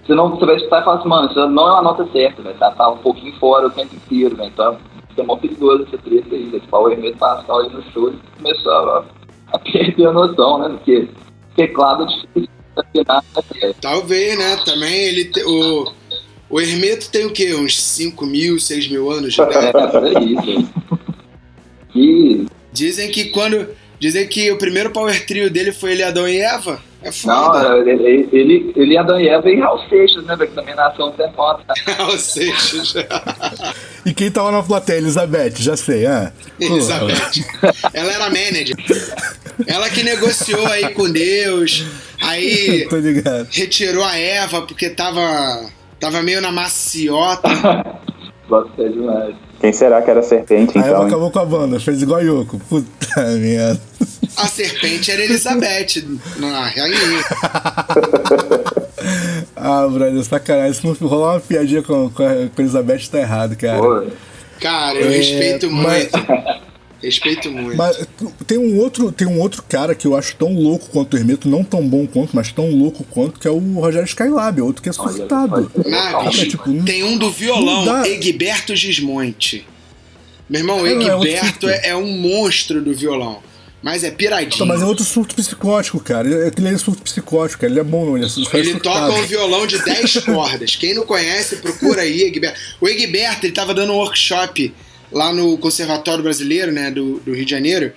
Você não você vai escutar e falar assim, mano, isso não é uma nota certa, velho. Tá, tá um pouquinho fora o tempo inteiro, velho. Então isso é mó perigoso essa treta aí, velho. Tipo, o Hermeto Pascal aí no show começou a, a perder a noção, né? Porque teclado é difícil de afinar, né? Talvez, né? Também ele. te- o, o Hermeto tem o quê? Uns 5 mil, 6 mil anos de idade? É, velho. E Dizem que quando. Dizem que o primeiro power trio dele foi ele, Adão e Eva. É Não, foda. ele, ele, ele Adão e Eva e Raul Seixas, né, velho? Que também nasceu um tempo atrás. Ou seja, E quem tava na plateia? Elizabeth, já sei, ah. Elizabeth. Ela era manager. Ela que negociou aí com Deus. Aí Tô ligado. retirou a Eva porque tava. Tava meio na maciota. Gostei demais. Quem será que era a serpente, ela então? hein? acabou com a banda, fez igual a Yoko. Puta merda. A serpente era Elizabeth, na rainha. Ah, brother, sacanagem. Se não rolar uma piadinha com, com, a, Elizabeth, tá errado, cara. Pô, Cara, eu É, respeito mas- muito. Respeito muito. Mas tem um outro, tem um outro cara que eu acho tão louco quanto o Hermeto, não tão bom quanto, mas tão louco quanto, que é o Rogério Skylab, outro que é surtado. Naves, Cara, tipo, tem um do violão. Egberto Gismonte. Meu irmão, o É, é Egberto é, é um monstro do violão. Mas é piradinho. mas é outro surto psicótico, cara. Ele- Aquele é surto psicótico, cara. ele é bom, não. Ele, é é Ele toca um violão de 10 cordas. Quem não conhece, procura aí, Egberto. O Egberto, ele tava dando um workshop lá no Conservatório Brasileiro, né, do, do Rio de Janeiro.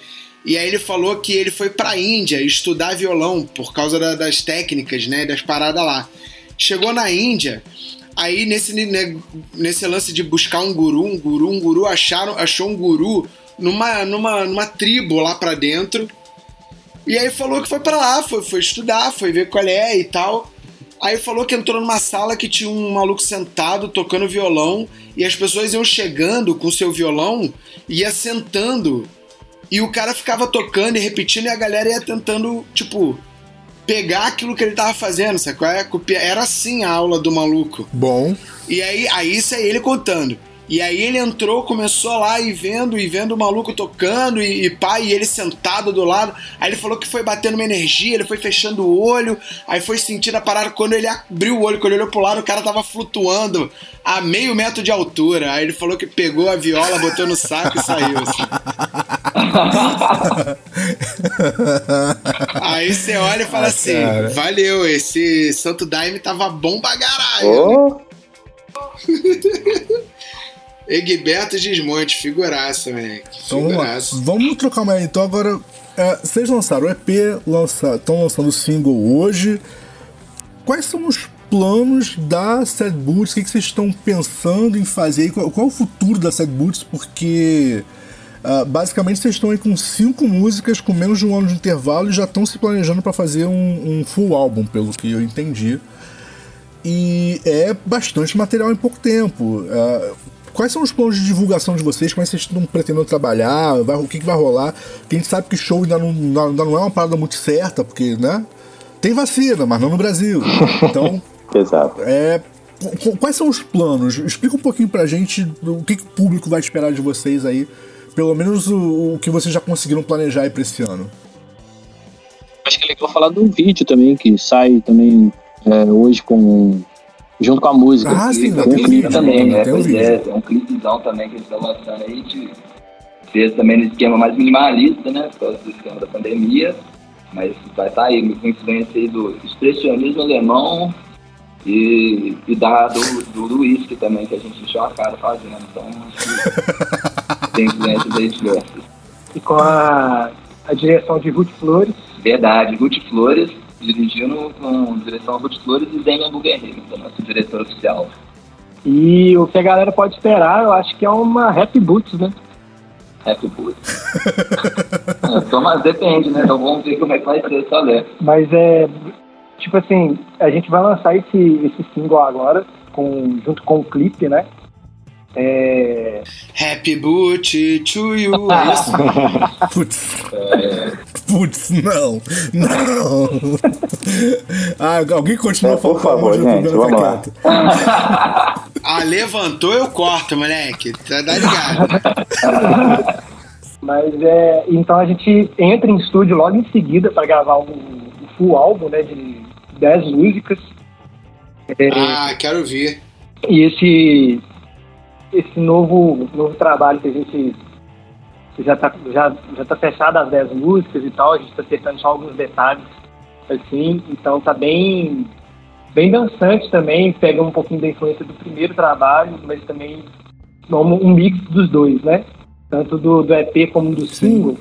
E aí ele falou que ele foi pra Índia estudar violão por causa da- das técnicas, né, das paradas lá. Chegou na Índia, aí nesse, né, nesse lance de buscar um guru, um guru, um guru, acharam, achou um guru numa, numa, numa tribo lá pra dentro. E aí falou que foi pra lá, foi, foi estudar, foi ver qual é e tal. Aí falou que entrou numa sala que tinha um maluco sentado tocando violão e as pessoas iam chegando com seu violão e ia sentando. E o cara ficava tocando e repetindo e a galera ia tentando, tipo, pegar aquilo que ele tava fazendo? Copiar. Era assim a aula do maluco. Bom. E aí, aí isso é ele contando. E aí ele entrou, começou lá e vendo, e vendo o maluco tocando, e, e pá, e ele sentado do lado. Aí ele falou que foi batendo uma energia, ele foi fechando o olho, aí foi sentindo a parada. Quando ele abriu o olho, quando ele olhou pro lado, o cara tava flutuando a meio metro de altura. Aí ele falou que pegou a viola, botou no saco e saiu. assim. Aí você olha e fala Ah, assim: cara. valeu, esse Santo Daime tava bom pra caralho. Ô, Egberto Gismonte, figuraça, moleque. Então vamos. Figuraça. Vamos trocar uma. Então agora, é, vocês lançaram o EP, estão lançando o single hoje. Quais são os planos da Sad Boots? O que, que vocês estão pensando em fazer? Qual, qual é o futuro da Sad Boots? Porque ah, basicamente vocês estão aí com cinco músicas com menos de um ano de intervalo e já estão se planejando para fazer um, um full álbum, pelo que eu entendi. E é bastante material em pouco tempo. Ah, quais são os planos de divulgação de vocês? Como é que vocês estão pretendendo trabalhar? Vai- o que, que vai rolar? Porque a gente sabe que show ainda não, ainda não é uma parada muito certa, porque, né? Tem vacina, mas não no Brasil. Então, exato. é, qu- qu- quais são os planos? Explica um pouquinho pra gente o que, que o público vai esperar de vocês aí. Pelo menos o, o que vocês já conseguiram planejar aí pra esse ano. Acho que é legal falar do vídeo também, que sai também é, hoje com. Junto com a música. Ah, sim, com não, o tem clipe vídeo. também, né? um Pois é, tem um clipezão também que a gente tá lançando aí. Gente fez também no esquema mais minimalista, né? Por causa do esquema da pandemia. Mas vai estar aí, com influência aí do expressionismo alemão e, e da, do, do, do whisky também, que a gente encheu a cara fazendo. Então, acho que tem influências aí diversas. E com a, a direção de Ruth Flores. Verdade, Ruth Flores, dirigindo com direção Ruth Flores e Damian Buguerreiro, que é o nosso diretor oficial. E o que a galera pode esperar, eu acho que é uma Happy Boots, né? Happy Boot. É, então, mas depende, né? Então vamos ver como é que vai ser só ler. Mas é. Tipo assim, a gente vai lançar esse, esse single agora, com, junto com o clipe, né? É, Happy Boot to you. É isso? Putz. Putz, não. Não. Ah, alguém continua É, por falando, favor, amor de gente, vamos lá. Ah, levantou, eu corto, moleque. Tá tá ligado? mas é. Então a gente entra em estúdio logo em seguida para gravar um, um full álbum, né? De 10 músicas. É, Ah, quero ver. E esse, esse novo, novo trabalho que a gente já está já, já tá fechado as 10 músicas e tal, a gente está acertando só alguns detalhes, assim, então tá bem, bem dançante também, pega um pouquinho da influência do primeiro trabalho, mas também como um mix dos dois, né? Tanto do, do EP como do single.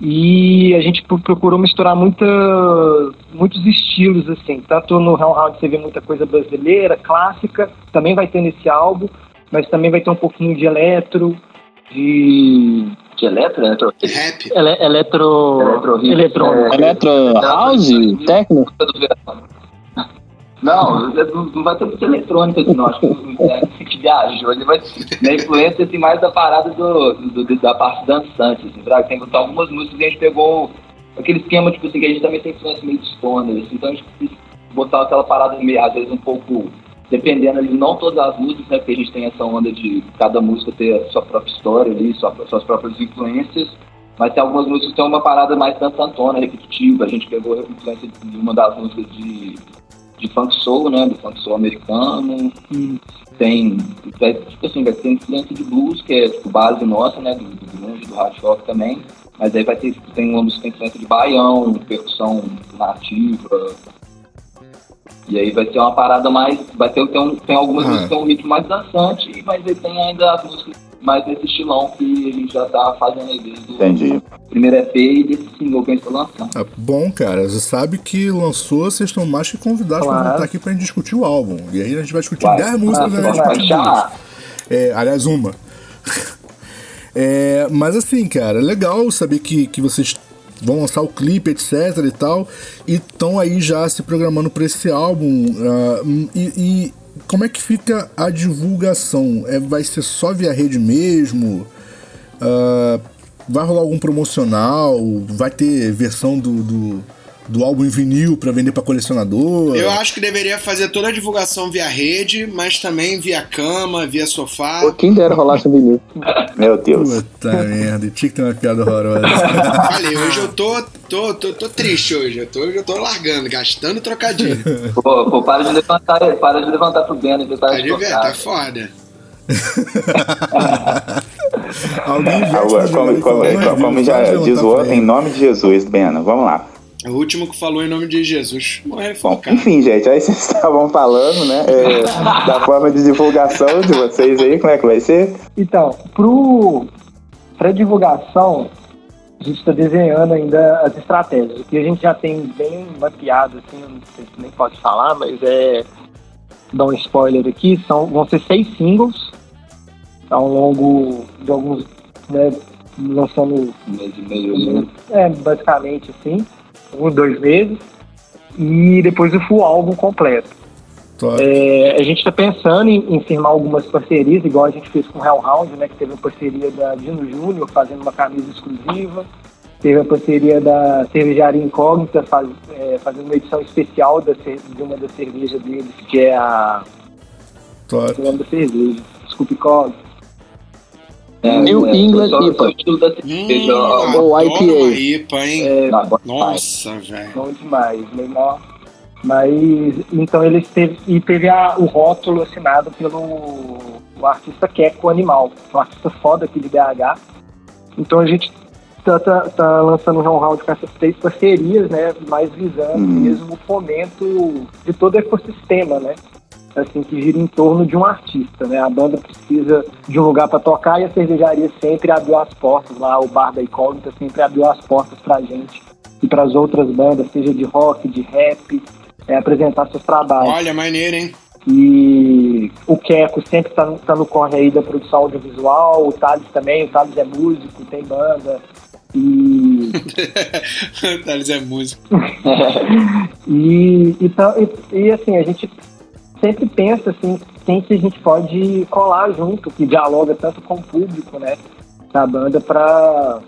E a gente pro- procurou misturar muita, muitos estilos, assim. Tanto no Hell Round você vê muita coisa brasileira, clássica, também vai ter nesse álbum, mas também vai ter um pouquinho de eletro, de De eletro, eletro. Rap. ele, eletro, Eletro hip. eletrônico. Eletro House? Verão. Não, não não vai ter muita eletrônica não. Acho que o que viajou. Ele vai na influência assim, mais da parada do, do- do- da parte dançante, assim, pra tem botar algumas músicas e a gente pegou aquele esquema, tipo assim, que a gente também tem influência meio de stoner, assim, então a gente quis botar aquela parada meio, às vezes, um pouco. Dependendo ali, não todas as músicas, né? Porque a gente tem essa onda de cada música ter a sua própria história ali, sua, suas próprias influências. Mas tem algumas músicas que tem uma parada mais dançantona, repetitiva. A gente pegou a influência de uma das músicas de, de funk soul, né? Do funk soul americano. Tem, vai, tipo assim, vai ter influência de blues, que é tipo, base nossa, né? Do, do grunge, do hard rock também. Mas aí vai ter, tem uma música que tem influência de baião, percussão nativa. E aí vai ser uma parada mais. Vai ter, tem, um- tem algumas Ah. músicas que tem um ritmo mais dançante, mas aí tem ainda as músicas mais nesse estilão que gente já tá fazendo aí desde o Entendi. primeiro EP e desse single que a gente tá lançando. Ah, bom, cara, você sabe que lançou, vocês estão mais que convidados Claro. pra voltar aqui pra gente discutir o álbum. E aí a gente vai discutir Vai. 10 músicas Ah, de vai chamar. duas. É, aliás, uma. É, mas assim, cara, é legal saber que, que vocês vão lançar o clipe, etc e tal, e estão aí já se programando pra esse álbum. ah, e, e como é que fica a divulgação? É, vai ser só via rede mesmo? Ah, vai rolar algum promocional? Vai ter versão do, do, do álbum em vinil pra vender pra colecionador? Eu acho que deveria fazer toda a divulgação via rede, mas também via cama, via sofá. Pô, quem dera rolar esse vinil. Meu Deus. Puta merda, tinha que ter uma piada horrorosa. Falei, hoje eu tô, tô, tô, tô triste hoje. Eu tô, hoje eu tô largando, gastando trocadilho. Pô, pô, para de levantar, para de levantar pro Beno que tá Tá de ver, tá foda. Alguém já Agora, como, como, como já diz o outro, em nome de Jesus, Beno, vamos lá. O último que falou em nome de Jesus. Focado. enfim, gente, aí vocês estavam falando, né, é, da forma de divulgação de vocês aí, como é que vai ser? Então, pro, pra divulgação, a gente está desenhando ainda as estratégias. O que a gente já tem bem mapeado, assim, não sei se nem pode falar, mas é. Dar um spoiler aqui, são, vão ser seis singles ao longo de alguns. Né, lançando Um mês e meio ali. é, basicamente assim, uns dois meses, e depois o full álbum completo. É, a gente está pensando em, em firmar algumas parcerias, igual a gente fez com o Hellhound, né, que teve uma parceria da Dino Júnior fazendo uma camisa exclusiva, teve a parceria da Cervejaria Incógnita faz, é, fazendo uma edição especial da, de uma das cervejas deles, que é a. Top. O nome da cerveja, desculpe, Cog. É, New é, England só- IPA. Hum, Ou IPA. IPA, hein? É. Nossa, velho. Bom demais, menor. Mas então eles teve e teve a- o rótulo assinado pelo o artista Queco Animal, um artista foda aqui de BH. Então a gente tá, tá, tá lançando um round com essas três parcerias, né? Mais visando Hum. mesmo o fomento de todo o ecossistema, né? Assim, que gira em torno de um artista, né? A banda precisa de um lugar para tocar e a cervejaria sempre abriu as portas lá, o bar da Incógnita sempre abriu as portas pra gente e para as outras bandas, seja de rock, de rap, é, apresentar seus trabalhos. Olha, maneiro, hein? E o Queco sempre tá, no- tá no corre aí da produção audiovisual, o Thales também, o Thales é músico, tem banda. E, Thales é músico. e, e, tá- e- e, assim, a gente sempre pensa assim, quem que a gente pode colar junto, que dialoga tanto com o público, né, da banda para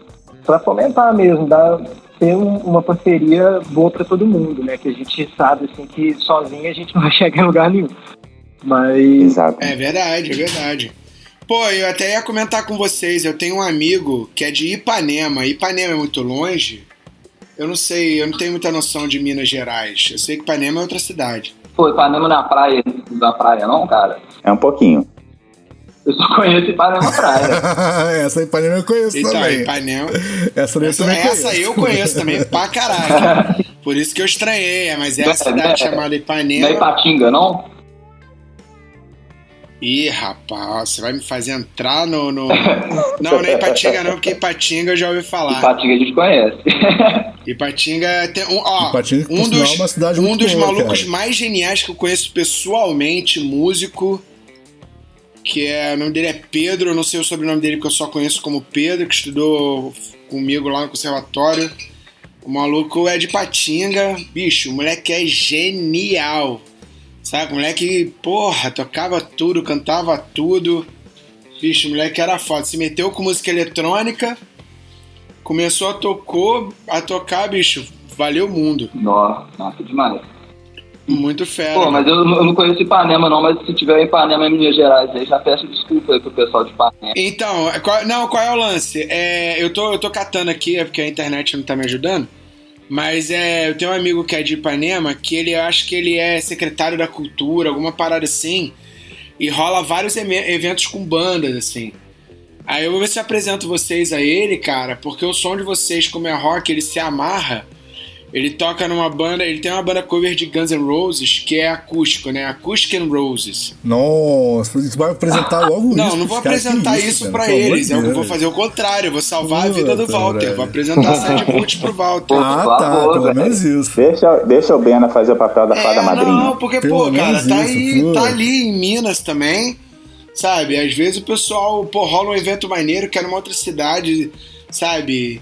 para fomentar mesmo, dar, ter um- uma parceria boa para todo mundo, né, que a gente sabe assim que sozinho a gente não vai chegar em lugar nenhum. Mas Exato. É verdade, é verdade. Pô, eu até ia comentar com vocês, eu tenho um amigo que é de Ipanema. Ipanema é muito longe? Eu não sei, eu não tenho muita noção de Minas Gerais. Eu sei que Ipanema é outra cidade. Pô, Ipanema na praia, na praia não, cara? É um pouquinho. Eu só conheço Ipanema na praia. essa Ipanema eu conheço Então, também. Ipanema. Essa, daí eu Essa, também essa conheço. eu conheço também pra caralho. Por isso que eu estranhei, mas é a cidade chamada Não é Ipanema. Ipatinga, não? Ih, rapaz, você vai me fazer entrar no. no... não, não é Ipatinga, não, porque Ipatinga eu já ouvi falar. Ipatinga a gente conhece. Ipatinga tem um. Ó, Ipatinga, um sinal, dos, é uma cidade um muito dos boa, malucos cara. mais geniais que eu conheço pessoalmente, músico, que é. O nome dele é Pedro, eu não sei o sobrenome dele, porque eu só conheço como Pedro, que estudou comigo lá no conservatório. O maluco é de Patinga, bicho, o moleque é genial. Sabe, moleque, porra, tocava tudo, cantava tudo. Bicho, moleque era foda. Se meteu com música eletrônica, começou a tocou, a tocar, bicho, valeu o mundo. Nossa, nossa, demais. Muito fera. Pô, mas eu, eu não conheço Ipanema não, mas se tiver Ipanema em Minas Gerais aí, já peço desculpa aí pro pessoal de Ipanema. Então, qual- não, qual é o lance? É, eu, tô, eu tô catando aqui, é porque a internet não tá me ajudando. Mas é, eu tenho um amigo que é de Ipanema, que ele acho que ele é secretário da cultura, alguma parada assim, e rola vários eventos com bandas, assim. Aí eu vou ver se eu apresento vocês a ele, cara, porque o som de vocês, como é rock, ele se amarra. Ele toca numa banda, ele tem uma banda cover de Guns N' Roses, que é acústico, né? Acoustic and Roses. Nossa, você vai apresentar logo isso. Não, não vou que apresentar isso, cara, pra pelo amor eles. Eu vou fazer o contrário. Eu vou salvar a vida do Walter. velho. Vou apresentar Sad Boot pro Walter. Ah, tá, pelo velho. menos isso. Deixa, deixa o Bena fazer o papel da fada É, madrinha. não, porque, Pelo pô, cara, tá, isso, aí, pô. tá ali em Minas também, sabe? Às vezes o pessoal, pô, rola um evento maneiro, quer numa outra cidade, sabe?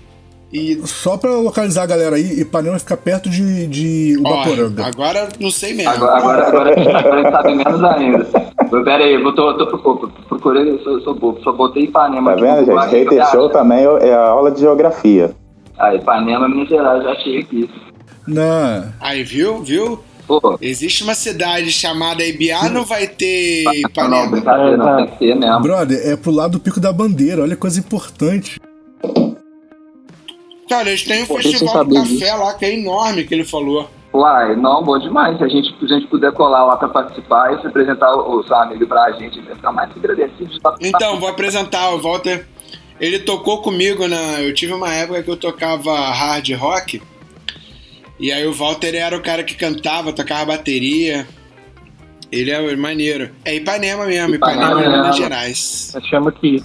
E, Só pra localizar a galera aí, Ipanema fica perto de, de ó, Ubaporanga. agora não sei mesmo. Agora, agora, agora, a gente- agora a gente sabe menos ainda. Pera aí, eu tô, tô, eu sou, sou bobo, só botei Ipanema Tá vendo, gente? Hater Show também é a aula de geografia. Ah, Ipanema, Minas Gerais, já achei aqui. Não. Aí, viu, viu? Pô, Existe uma cidade chamada Ibiá, não vai ter não, Ipanema. brincadeira, não, tem que ser mesmo. Brother, é pro lado do Pico da Bandeira, olha que coisa importante. Cara, eles têm um Pô, festival de café lá, que é enorme, que ele falou. Uai, não, bom demais. Se a gente, se a gente puder colar lá pra participar e se apresentar o, amigo pra gente, vai ficar mais que agradecido. de participar. Então, vou apresentar o Walter. Ele tocou comigo na. Eu tive uma época que eu tocava hard rock. E aí o Walter era o cara que cantava, tocava bateria. Ele é maneiro. É Ipanema mesmo, Ipanema, Ipanema. Minas Gerais. Eu chamo aqui.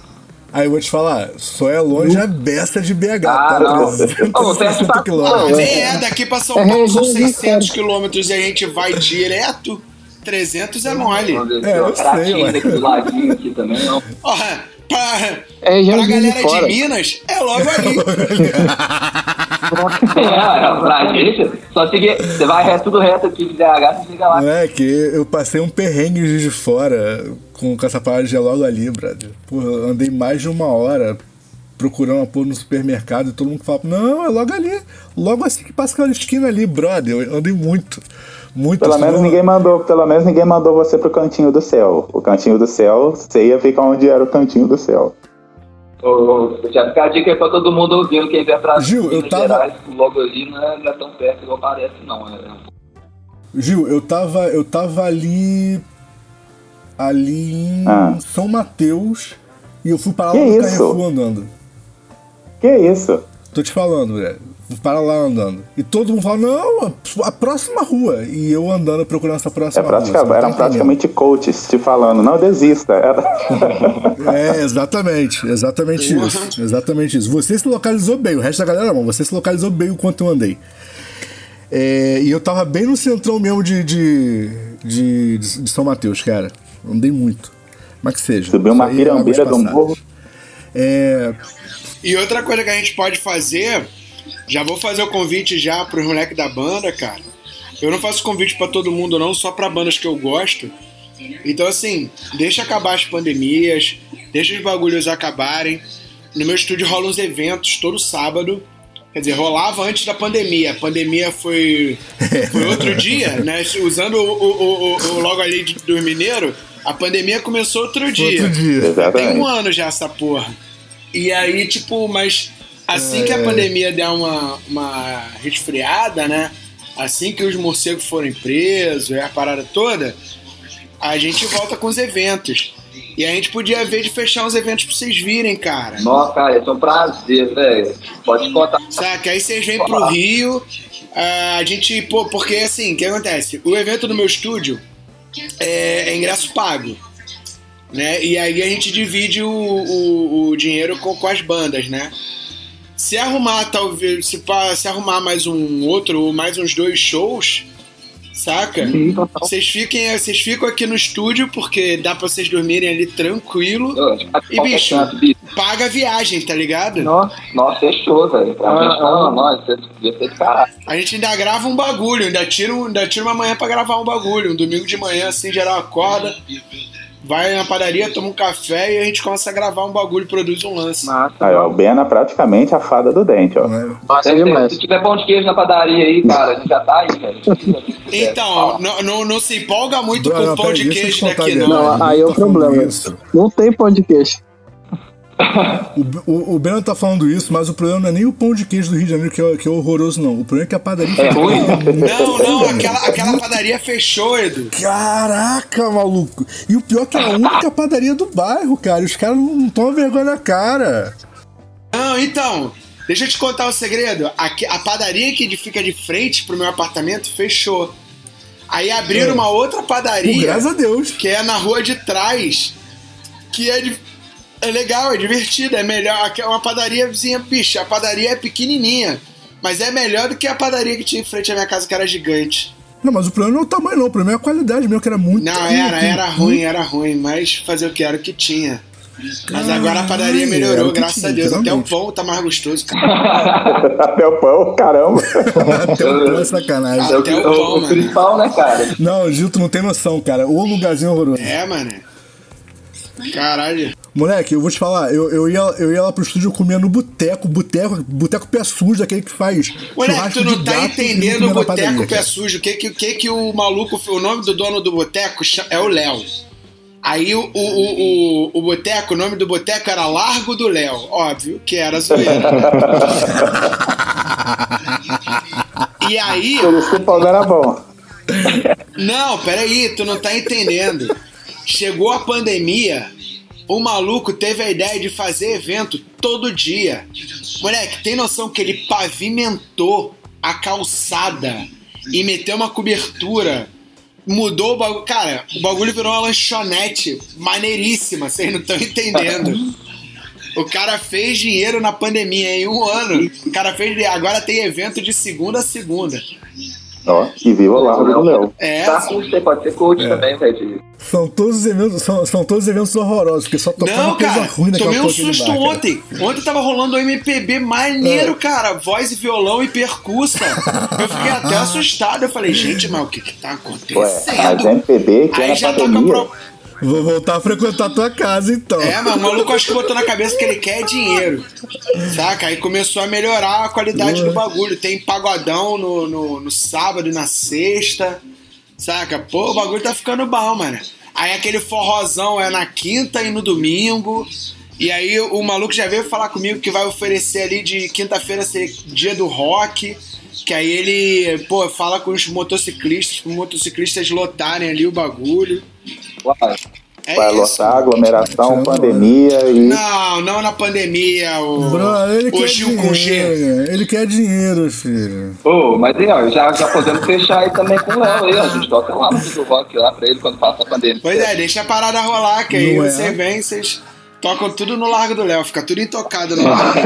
Aí eu vou te falar, só é longe a besta de BH, Ah, tá? não. 360 Ô, perto pra- quilômetros. Mas é, daqui pra São É Paulo são região dos 600 quilômetros e a gente vai direto. 300 é mole. É, eu sei, ué. aqui ladinho aqui também, não. Ó, pra, É pra de de galera de Fora. Minas, é logo ali. É, pra gente, só seguir. Você vai reto, tudo reto aqui de DH, você chega lá. Não é que eu passei um perrengue de fora com, com essa parada de logo ali, brother. Porra, andei mais de uma hora procurando uma porra no supermercado e todo mundo fala, não, é logo ali. Logo assim que passa aquela esquina ali, brother. Eu andei muito. Muito. Pelo assim, menos não- ninguém mandou, pelo menos ninguém mandou você pro cantinho do céu. O cantinho do céu, você ia ficar onde era o cantinho do céu. Ô, ô, Já fica a dica aí pra todo mundo ouvindo quem vier pra Gil, eu tava- Gerais, logo ali não é, não é tão perto igual parece, não. É, Gil, eu tava, eu tava ali. Ali em Ah. São Mateus e eu fui parar lá no? Carrefour andando. Que isso? Tô te falando, velho. Para lá andando. E todo mundo fala, não, a próxima rua. E eu andando procurando essa É próxima pratica, rua. você não tá eram praticamente coaches te falando, não desista. Era... É, exatamente. Exatamente isso. Exatamente isso. Você se localizou bem, o resto da galera não. Você se localizou bem o quanto eu andei. É, e eu tava bem no centrão mesmo de, de, de, de São Mateus, cara. Andei muito. Mas que seja. Subiu uma é pirambeira do morro. É, E outra coisa que a gente pode fazer, já vou fazer o convite já pros moleques da banda, cara. Eu não faço convite pra todo mundo não, só pra bandas que eu gosto. Então assim, deixa acabar as pandemias, deixa os bagulhos acabarem. No meu estúdio rolam uns eventos todo sábado. Quer dizer, rolava antes da pandemia. A pandemia foi, foi outro dia, né? Usando o, o, o, o logo ali do Mineiro, a pandemia começou outro dia. outro dia. Tem Exatamente. um ano já essa porra. E aí, tipo, mas assim que a pandemia der uma, uma resfriada, né? Assim que os morcegos forem presos e a parada toda, a gente volta com os eventos. E a gente podia ver de fechar uns eventos pra vocês virem, cara. Nossa, cara, isso é um prazer, velho. Pode contar. Saca? Aí vocês vêm pro Rio, a gente, pô, porque assim, o que acontece? O evento do meu estúdio é, é ingresso pago. né? E aí a gente divide o, o, o dinheiro com, com as bandas, né? Se arrumar, talvez, se, se arrumar mais um outro ou mais uns dois shows, saca? Sim. Vocês fiquem, vocês ficam aqui no estúdio porque dá pra vocês dormirem ali tranquilo. E bicho, paga a viagem, tá ligado? Nossa, Nossa, fechou, velho. Pra Ah, gente, não, ah. nossa, caralho. A gente ainda grava um bagulho, ainda tira, ainda tira uma manhã pra gravar um bagulho. Um domingo de manhã, assim, geral acorda, vai na padaria, toma um café e a gente começa a gravar um bagulho, produz um lance. massa. Aí, ó, o Bena praticamente a fada do dente, ó. Nossa, é Se, demais. se tiver pão de queijo na padaria aí, cara, a gente já tá aí, velho. Então, não, não, não se empolga muito Bruno, com o pão de queijo daqui, não. Não, aí é o Tá falando problema. isso. Não tem pão de queijo. O, o, o Breno tá falando isso, mas o problema não é nem o pão de queijo do Rio de Janeiro, que é, que é horroroso, não. O problema é que a padaria É ruim? Não, não, aquela, aquela padaria fechou, Edu. Caraca, maluco! E o pior é que é a única padaria do bairro, cara. Os caras não tomam vergonha na cara. Não, então, deixa eu te contar o segredo. Aqui, a padaria que fica de frente pro meu apartamento fechou. Aí abriram É. uma outra Por padaria, graças a Deus. que é na rua de trás, que é, de- é legal, é divertida, é melhor. Aqui é uma padariazinha, bicha, a padaria é pequenininha, mas é melhor do que a padaria que tinha em frente à minha casa, que era gigante. Não, mas o problema não é o tamanho, não. O problema é a qualidade mesmo, que era muito. Não, era, era ruim, era ruim, mas fazer o que era o que tinha. Mas agora a padaria melhorou, que graças tinha, a Deus. Até o realmente. pão tá mais gostoso, cara. Até o pão, caramba. Até o pão é sacanagem. Até o o, pão, o mano. principal, né, cara? Não, Gil, tu não tem noção, cara. O lugarzinho horroroso. É, mano. Caralho. Moleque, eu vou te falar, eu, eu, ia, eu ia lá pro estúdio, comia no boteco, boteco, boteco pé sujo, aquele que faz. Moleque, tu não tá entendendo o boteco pé sujo. O que que, o que que o maluco. O nome do dono do boteco é o Léo. Aí o, o, o, o, o boteco, o nome do boteco era Largo do Léo. Óbvio que era zoeira. e aí. Por isso que o não era bom. Não, peraí, tu não tá entendendo. Chegou a pandemia, o maluco teve a ideia de fazer evento todo dia. Moleque, tem noção que ele pavimentou a calçada e meteu uma cobertura? Mudou o bagulho. Cara, o bagulho virou uma lanchonete maneiríssima, vocês não estão entendendo. O cara fez dinheiro na pandemia em um ano. O cara fez. Agora tem evento de segunda a segunda. Ó, e viva o Largo do Léo. É. Tá curso aí, pode ser coach também, velho. São todos os eventos, são, são todos eventos horrorosos, porque só tocava Não, coisa cara, ruim naquela tomei um susto bar, ontem. Ontem tava rolando um MPB É. maneiro, cara. Voz e violão e percussa. Eu fiquei até assustado. Eu falei, gente, mas o que que tá Ué, acontecendo? mas MPB que é Aí na já tá com a pandemia. pro... Vou voltar a frequentar a tua casa, então. É, mas o maluco acho que botou na cabeça que ele quer dinheiro. Saca? Aí começou a melhorar a qualidade do bagulho. Tem pagodão no, no, no sábado e na sexta. Saca? Pô, o bagulho tá ficando bom, mano. Aí aquele forrozão é na quinta e no domingo. E aí o maluco já veio falar comigo que vai oferecer ali de quinta-feira ser dia do rock. Que aí ele, pô, fala com os motociclistas, para os motociclistas lotarem ali o bagulho. Uai, É Vai isso. lotar, aglomeração, pandemia e. Não, não na pandemia, o, Bro, ele o quer Gil com G. dinheiro, ele quer dinheiro, filho. Ô, mas aí, ó, já, já podemos fechar aí também com o Léo aí, ó. A gente toca lá no do rock lá pra ele quando passa a pandemia. Pois é, deixa a parada rolar, que aí Não é? você vem, vocês tocam tudo no Largo do Léo, fica tudo intocado no Largo.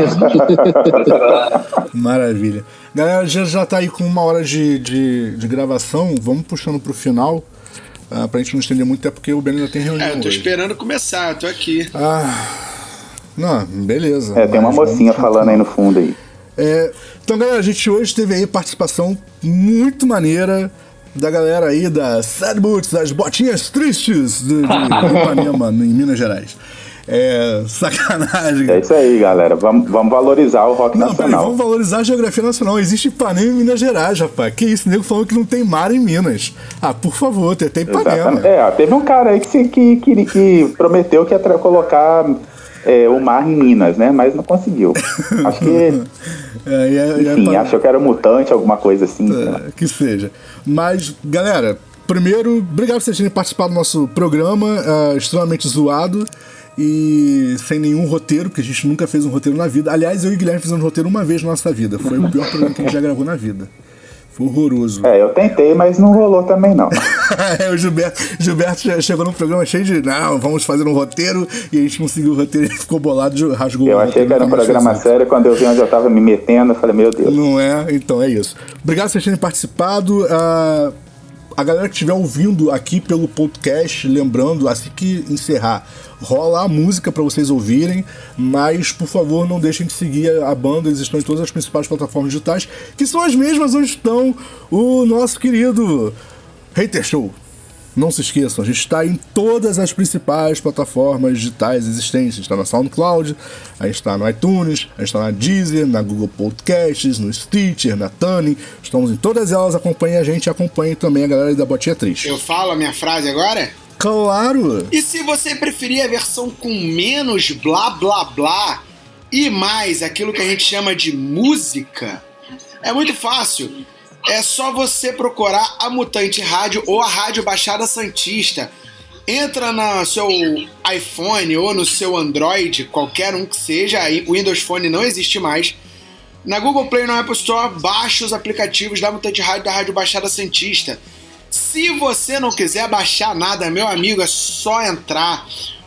Maravilha. Galera, já, já tá aí com uma hora de, de, de gravação. Vamos puxando pro final. Ah, pra gente não estender muito, até porque o Ben ainda tem reunião. É, eu tô hoje. esperando começar, eu tô aqui. Ah. Não, beleza. É, tem uma mocinha falando aí no fundo aí. É, então, galera, a gente hoje teve aí participação muito maneira da galera aí da Sad Boots, das botinhas tristes de, de Ipanema, em Minas Gerais. É, sacanagem. É isso aí, galera. Vamos, vamos valorizar o rock Não, peraí, nacional. vamos valorizar a geografia nacional. Existe Ipanema em Minas Gerais, rapaz. Que isso, o nego falou que não tem mar em Minas. Ah, por favor, tem até Ipanema. Exatamente. É, ó, teve um cara aí que, que, que, que prometeu que ia colocar é, o mar em Minas, né? Mas não conseguiu. Acho que, É, é- é enfim, pra- achou que era um mutante, alguma coisa assim. É, que seja. Mas, galera, primeiro, obrigado por vocês terem participado do nosso programa, ah, extremamente zoado e sem nenhum roteiro, porque a gente nunca fez um roteiro na vida. Aliás, eu e o Guilherme fizemos um roteiro uma vez na nossa vida. Foi o pior programa que a gente já gravou na vida. Foi horroroso. É, eu tentei, mas não rolou também, não. é, o Gilberto, Gilberto che- chegou num programa cheio de. Não, vamos fazer um roteiro. E a gente não seguiu o roteiro, ele ficou bolado, rasgou Eu achei roteiro. que era um programa sério, quando eu vi onde eu tava me metendo, eu falei, meu Deus. Não é? Então é isso. Obrigado por vocês terem participado. Ah, a galera que estiver ouvindo aqui pelo podcast, lembrando, assim que encerrar, rola a música para vocês ouvirem, mas por favor não deixem de seguir a banda, eles estão em todas as principais plataformas digitais, que são as mesmas onde estão o nosso querido Hater Show. Não se esqueçam, a gente está em todas as principais plataformas digitais existentes. A gente está na SoundCloud, a gente está no iTunes, a gente está na Deezer, na Google Podcasts, no Stitcher, na Tuning. Estamos em todas elas. Acompanhem a gente e acompanhem também a galera da Botinha Triste. Eu falo a minha frase agora? Claro! E se você preferir a versão com menos blá blá blá e mais aquilo que a gente chama de música, é muito fácil. É só você procurar a Mutante Rádio ou a Rádio Baixada Santista. Entra no seu iPhone ou no seu Android, qualquer um que seja, o Windows Phone não existe mais. Na Google Play e na Apple Store, baixe os aplicativos da Mutante Rádio da Rádio Baixada Santista. Se você não quiser baixar nada, meu amigo, é só entrar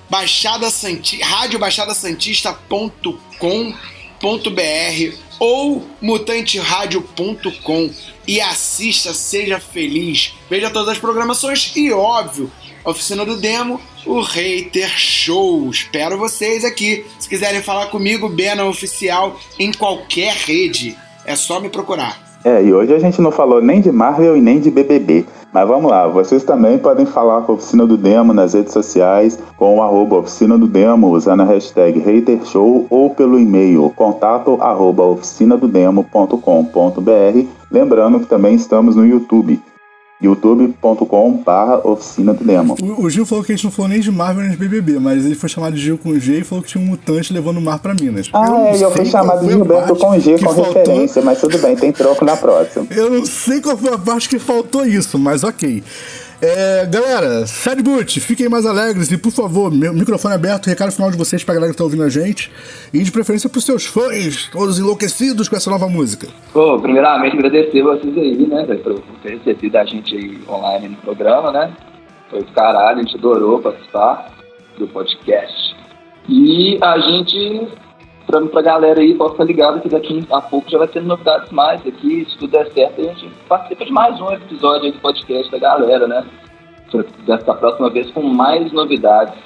Baixada Santi, radiobaixadasantista.com.br ou mutanteradio.com e assista, seja feliz. Veja todas as programações e, óbvio, oficina do demo, o Hater Show. Espero vocês aqui. Se quiserem falar comigo, Bena Oficial em qualquer rede. É só me procurar. É, e hoje a gente não falou nem de Marvel e nem de BBB. Mas vamos lá, vocês também podem falar com a Oficina do Demo nas redes sociais com o arroba Oficina do Demo, usando a hashtag HaterShow ou pelo e-mail contato arroba oficinadodemo.com.br. Lembrando que também estamos no YouTube, youtube.com barra Oficina do Demo. O, o Gil falou que a gente não falou nem de Marvel nem de BBB, mas ele foi chamado de Gil com G e falou que tinha um mutante levando o mar pra Minas. Ah, não é, e eu fui chamado de Gilberto com G com faltou. referência, mas tudo bem, tem troco na próxima. Eu não sei qual foi a parte que faltou isso, mas ok. É, galera, Sad Boot, fiquem mais alegres e, por favor, microfone aberto, recado final de vocês pra galera que tá ouvindo a gente e de preferência pros seus fãs, todos enlouquecidos com essa nova música. Pô, primeiramente agradecer vocês aí, né, por ter recebido a gente aí online no programa, né? Foi do caralho, a gente adorou participar do podcast. E a gente, pra, pra galera aí, pode ficar ligado que daqui a pouco já vai ter novidades mais aqui. Se tudo der certo, a gente participa de mais um episódio aí do podcast da galera, né? Dessa próxima vez com mais novidades.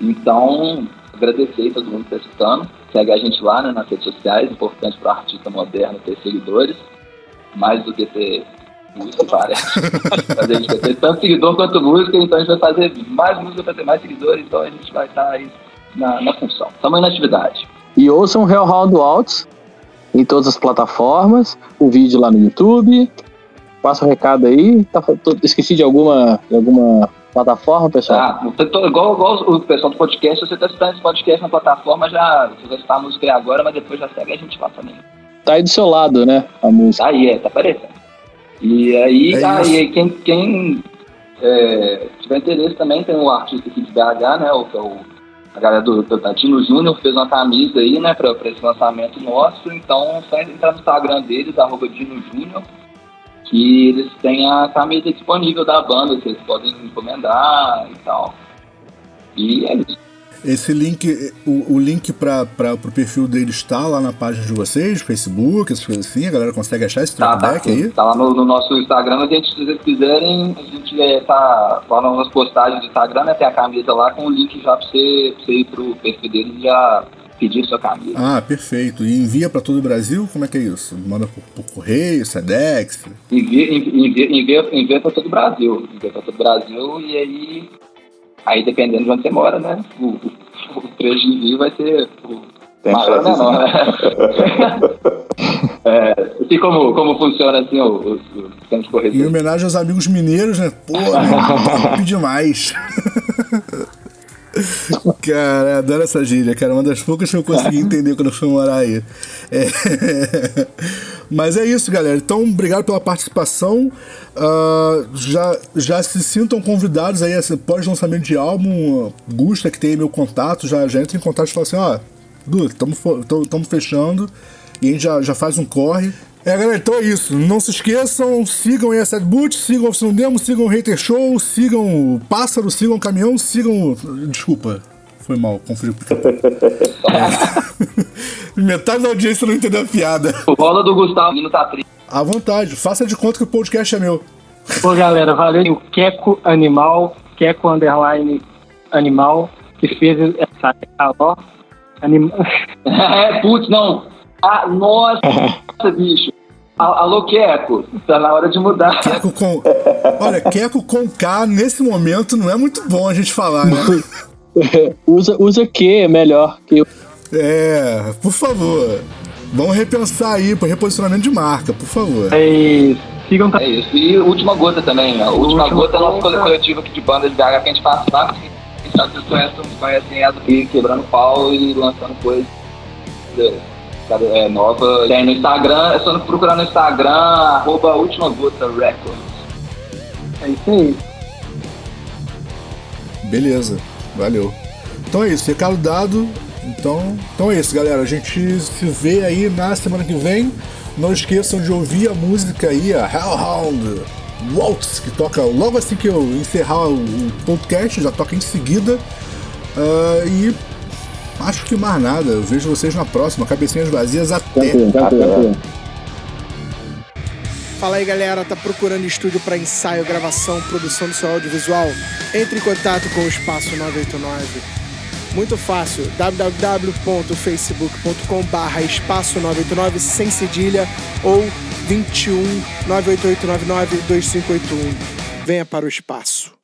Então, agradecer aí todo mundo que está escutando. Segue a gente lá né, nas redes sociais, importante para o artista moderno ter seguidores, mais do que ter música, parece. Mas a gente vai ter tanto seguidor quanto música, então a gente vai fazer mais música para ter mais seguidores, então a gente vai estar aí na, na função. Aí na atividade. E ouçam Hellhound Waltz em todas as plataformas, o vídeo lá no YouTube. Passa o recado aí. Tá, tô- esqueci de alguma, de alguma plataforma, pessoal? Tá, eu tô- igual, igual o pessoal do podcast, você está escutando esse podcast na plataforma, já você vai escutar a música aí agora, mas depois já segue a gente lá também. Tá aí do seu lado, né? A música. Tá aí, é, tá aparecendo. E aí, É ah, e aí quem, quem é, tiver interesse também, tem um artista aqui de BH, né? O, que é o, a galera do, do Tantino Júnior fez uma camisa aí, né, pra, pra esse lançamento nosso. Então, só entrar no Instagram deles, arroba Dino Júnior, que eles têm a camisa disponível da banda, que eles podem encomendar e tal. E é isso. Esse link, o, o link para o perfil dele está lá na página de vocês, Facebook, essas coisas assim, a galera consegue achar esse Tá, tá, trackback aí. tá lá no, no nosso Instagram, a gente, se vocês quiserem, a gente é, tá lá nas postagens do Instagram, né, tem a camisa lá com o link já pra você, pra você ir pro perfil deles e já pedir sua camisa. Ah, perfeito. E envia para todo o Brasil? Como é que é isso? Manda por, por correio, Sedex? Envia, envia, envia, envia pra todo o Brasil, envia pra todo o Brasil e aí, aí dependendo de onde você mora, né, o, o, o preço de envio vai ser o Tem maior ou menor, né? é, assim como, como funciona assim o, o, o de Em corretor. homenagem aos amigos mineiros, né? Pô, né? demais. Cara, adoro essa gíria, cara. Uma das poucas que eu consegui entender quando eu fui morar aí. É. Mas é isso, galera. Então, obrigado pela participação. Ah, já, já se sintam convidados aí, assim, pós-lançamento de álbum. Gusta, que tem aí meu contato, já, já entra em contato e fala assim: ó, Du, estamos fechando. E a gente já, já faz um corre. É, galera, então é isso. Não se esqueçam, sigam a Sad Boot, sigam o Oficina Demo, sigam o Hater Show, sigam o Pássaro, sigam o Caminhão, sigam. Desculpa, foi mal, confundi. É. Metade da audiência não entendeu a piada. O rola do Gustavo não tá triste. À vontade, faça de conta que o podcast é meu. Pô, galera, valeu. O Queco Animal, Queco Underline Animal, que fez essa ó. Anima... é, putz, não. Ah, nossa, bicho. Alô, Queco, tá na hora de mudar. Queco com. Olha, Queco com K nesse momento não é muito bom a gente falar, né? usa, usa que é melhor que É, por favor. Vamos repensar aí para reposicionamento de marca, por favor. É isso. Sigam É isso. E Última Gota também, né? Última, Última Gota é nosso coletivo aqui de bandas de BH que a gente faz lá. Vocês conhecem, conhecem ela aqui, quebrando pau e lançando é, nova. Tem no Instagram, é só procurar no Instagram, arroba Última Gota Records. É isso aí. Beleza, valeu. Então é isso, recado dado. Então, então é isso, galera. A gente se vê aí na semana que vem. Não esqueçam de ouvir a música aí, a Hellhound Waltz, que toca logo assim que eu encerrar o podcast, já toca em seguida. Uh, e acho que mais nada. Eu vejo vocês na próxima. Cabecinhas vazias até. até. Fala aí galera, tá procurando estúdio para ensaio, gravação, produção do seu audiovisual? Entre em contato com o Espaço 989. Muito fácil, www.facebook.com barra espaço 989 sem cedilha ou 21 98899 2581. Venha para o espaço.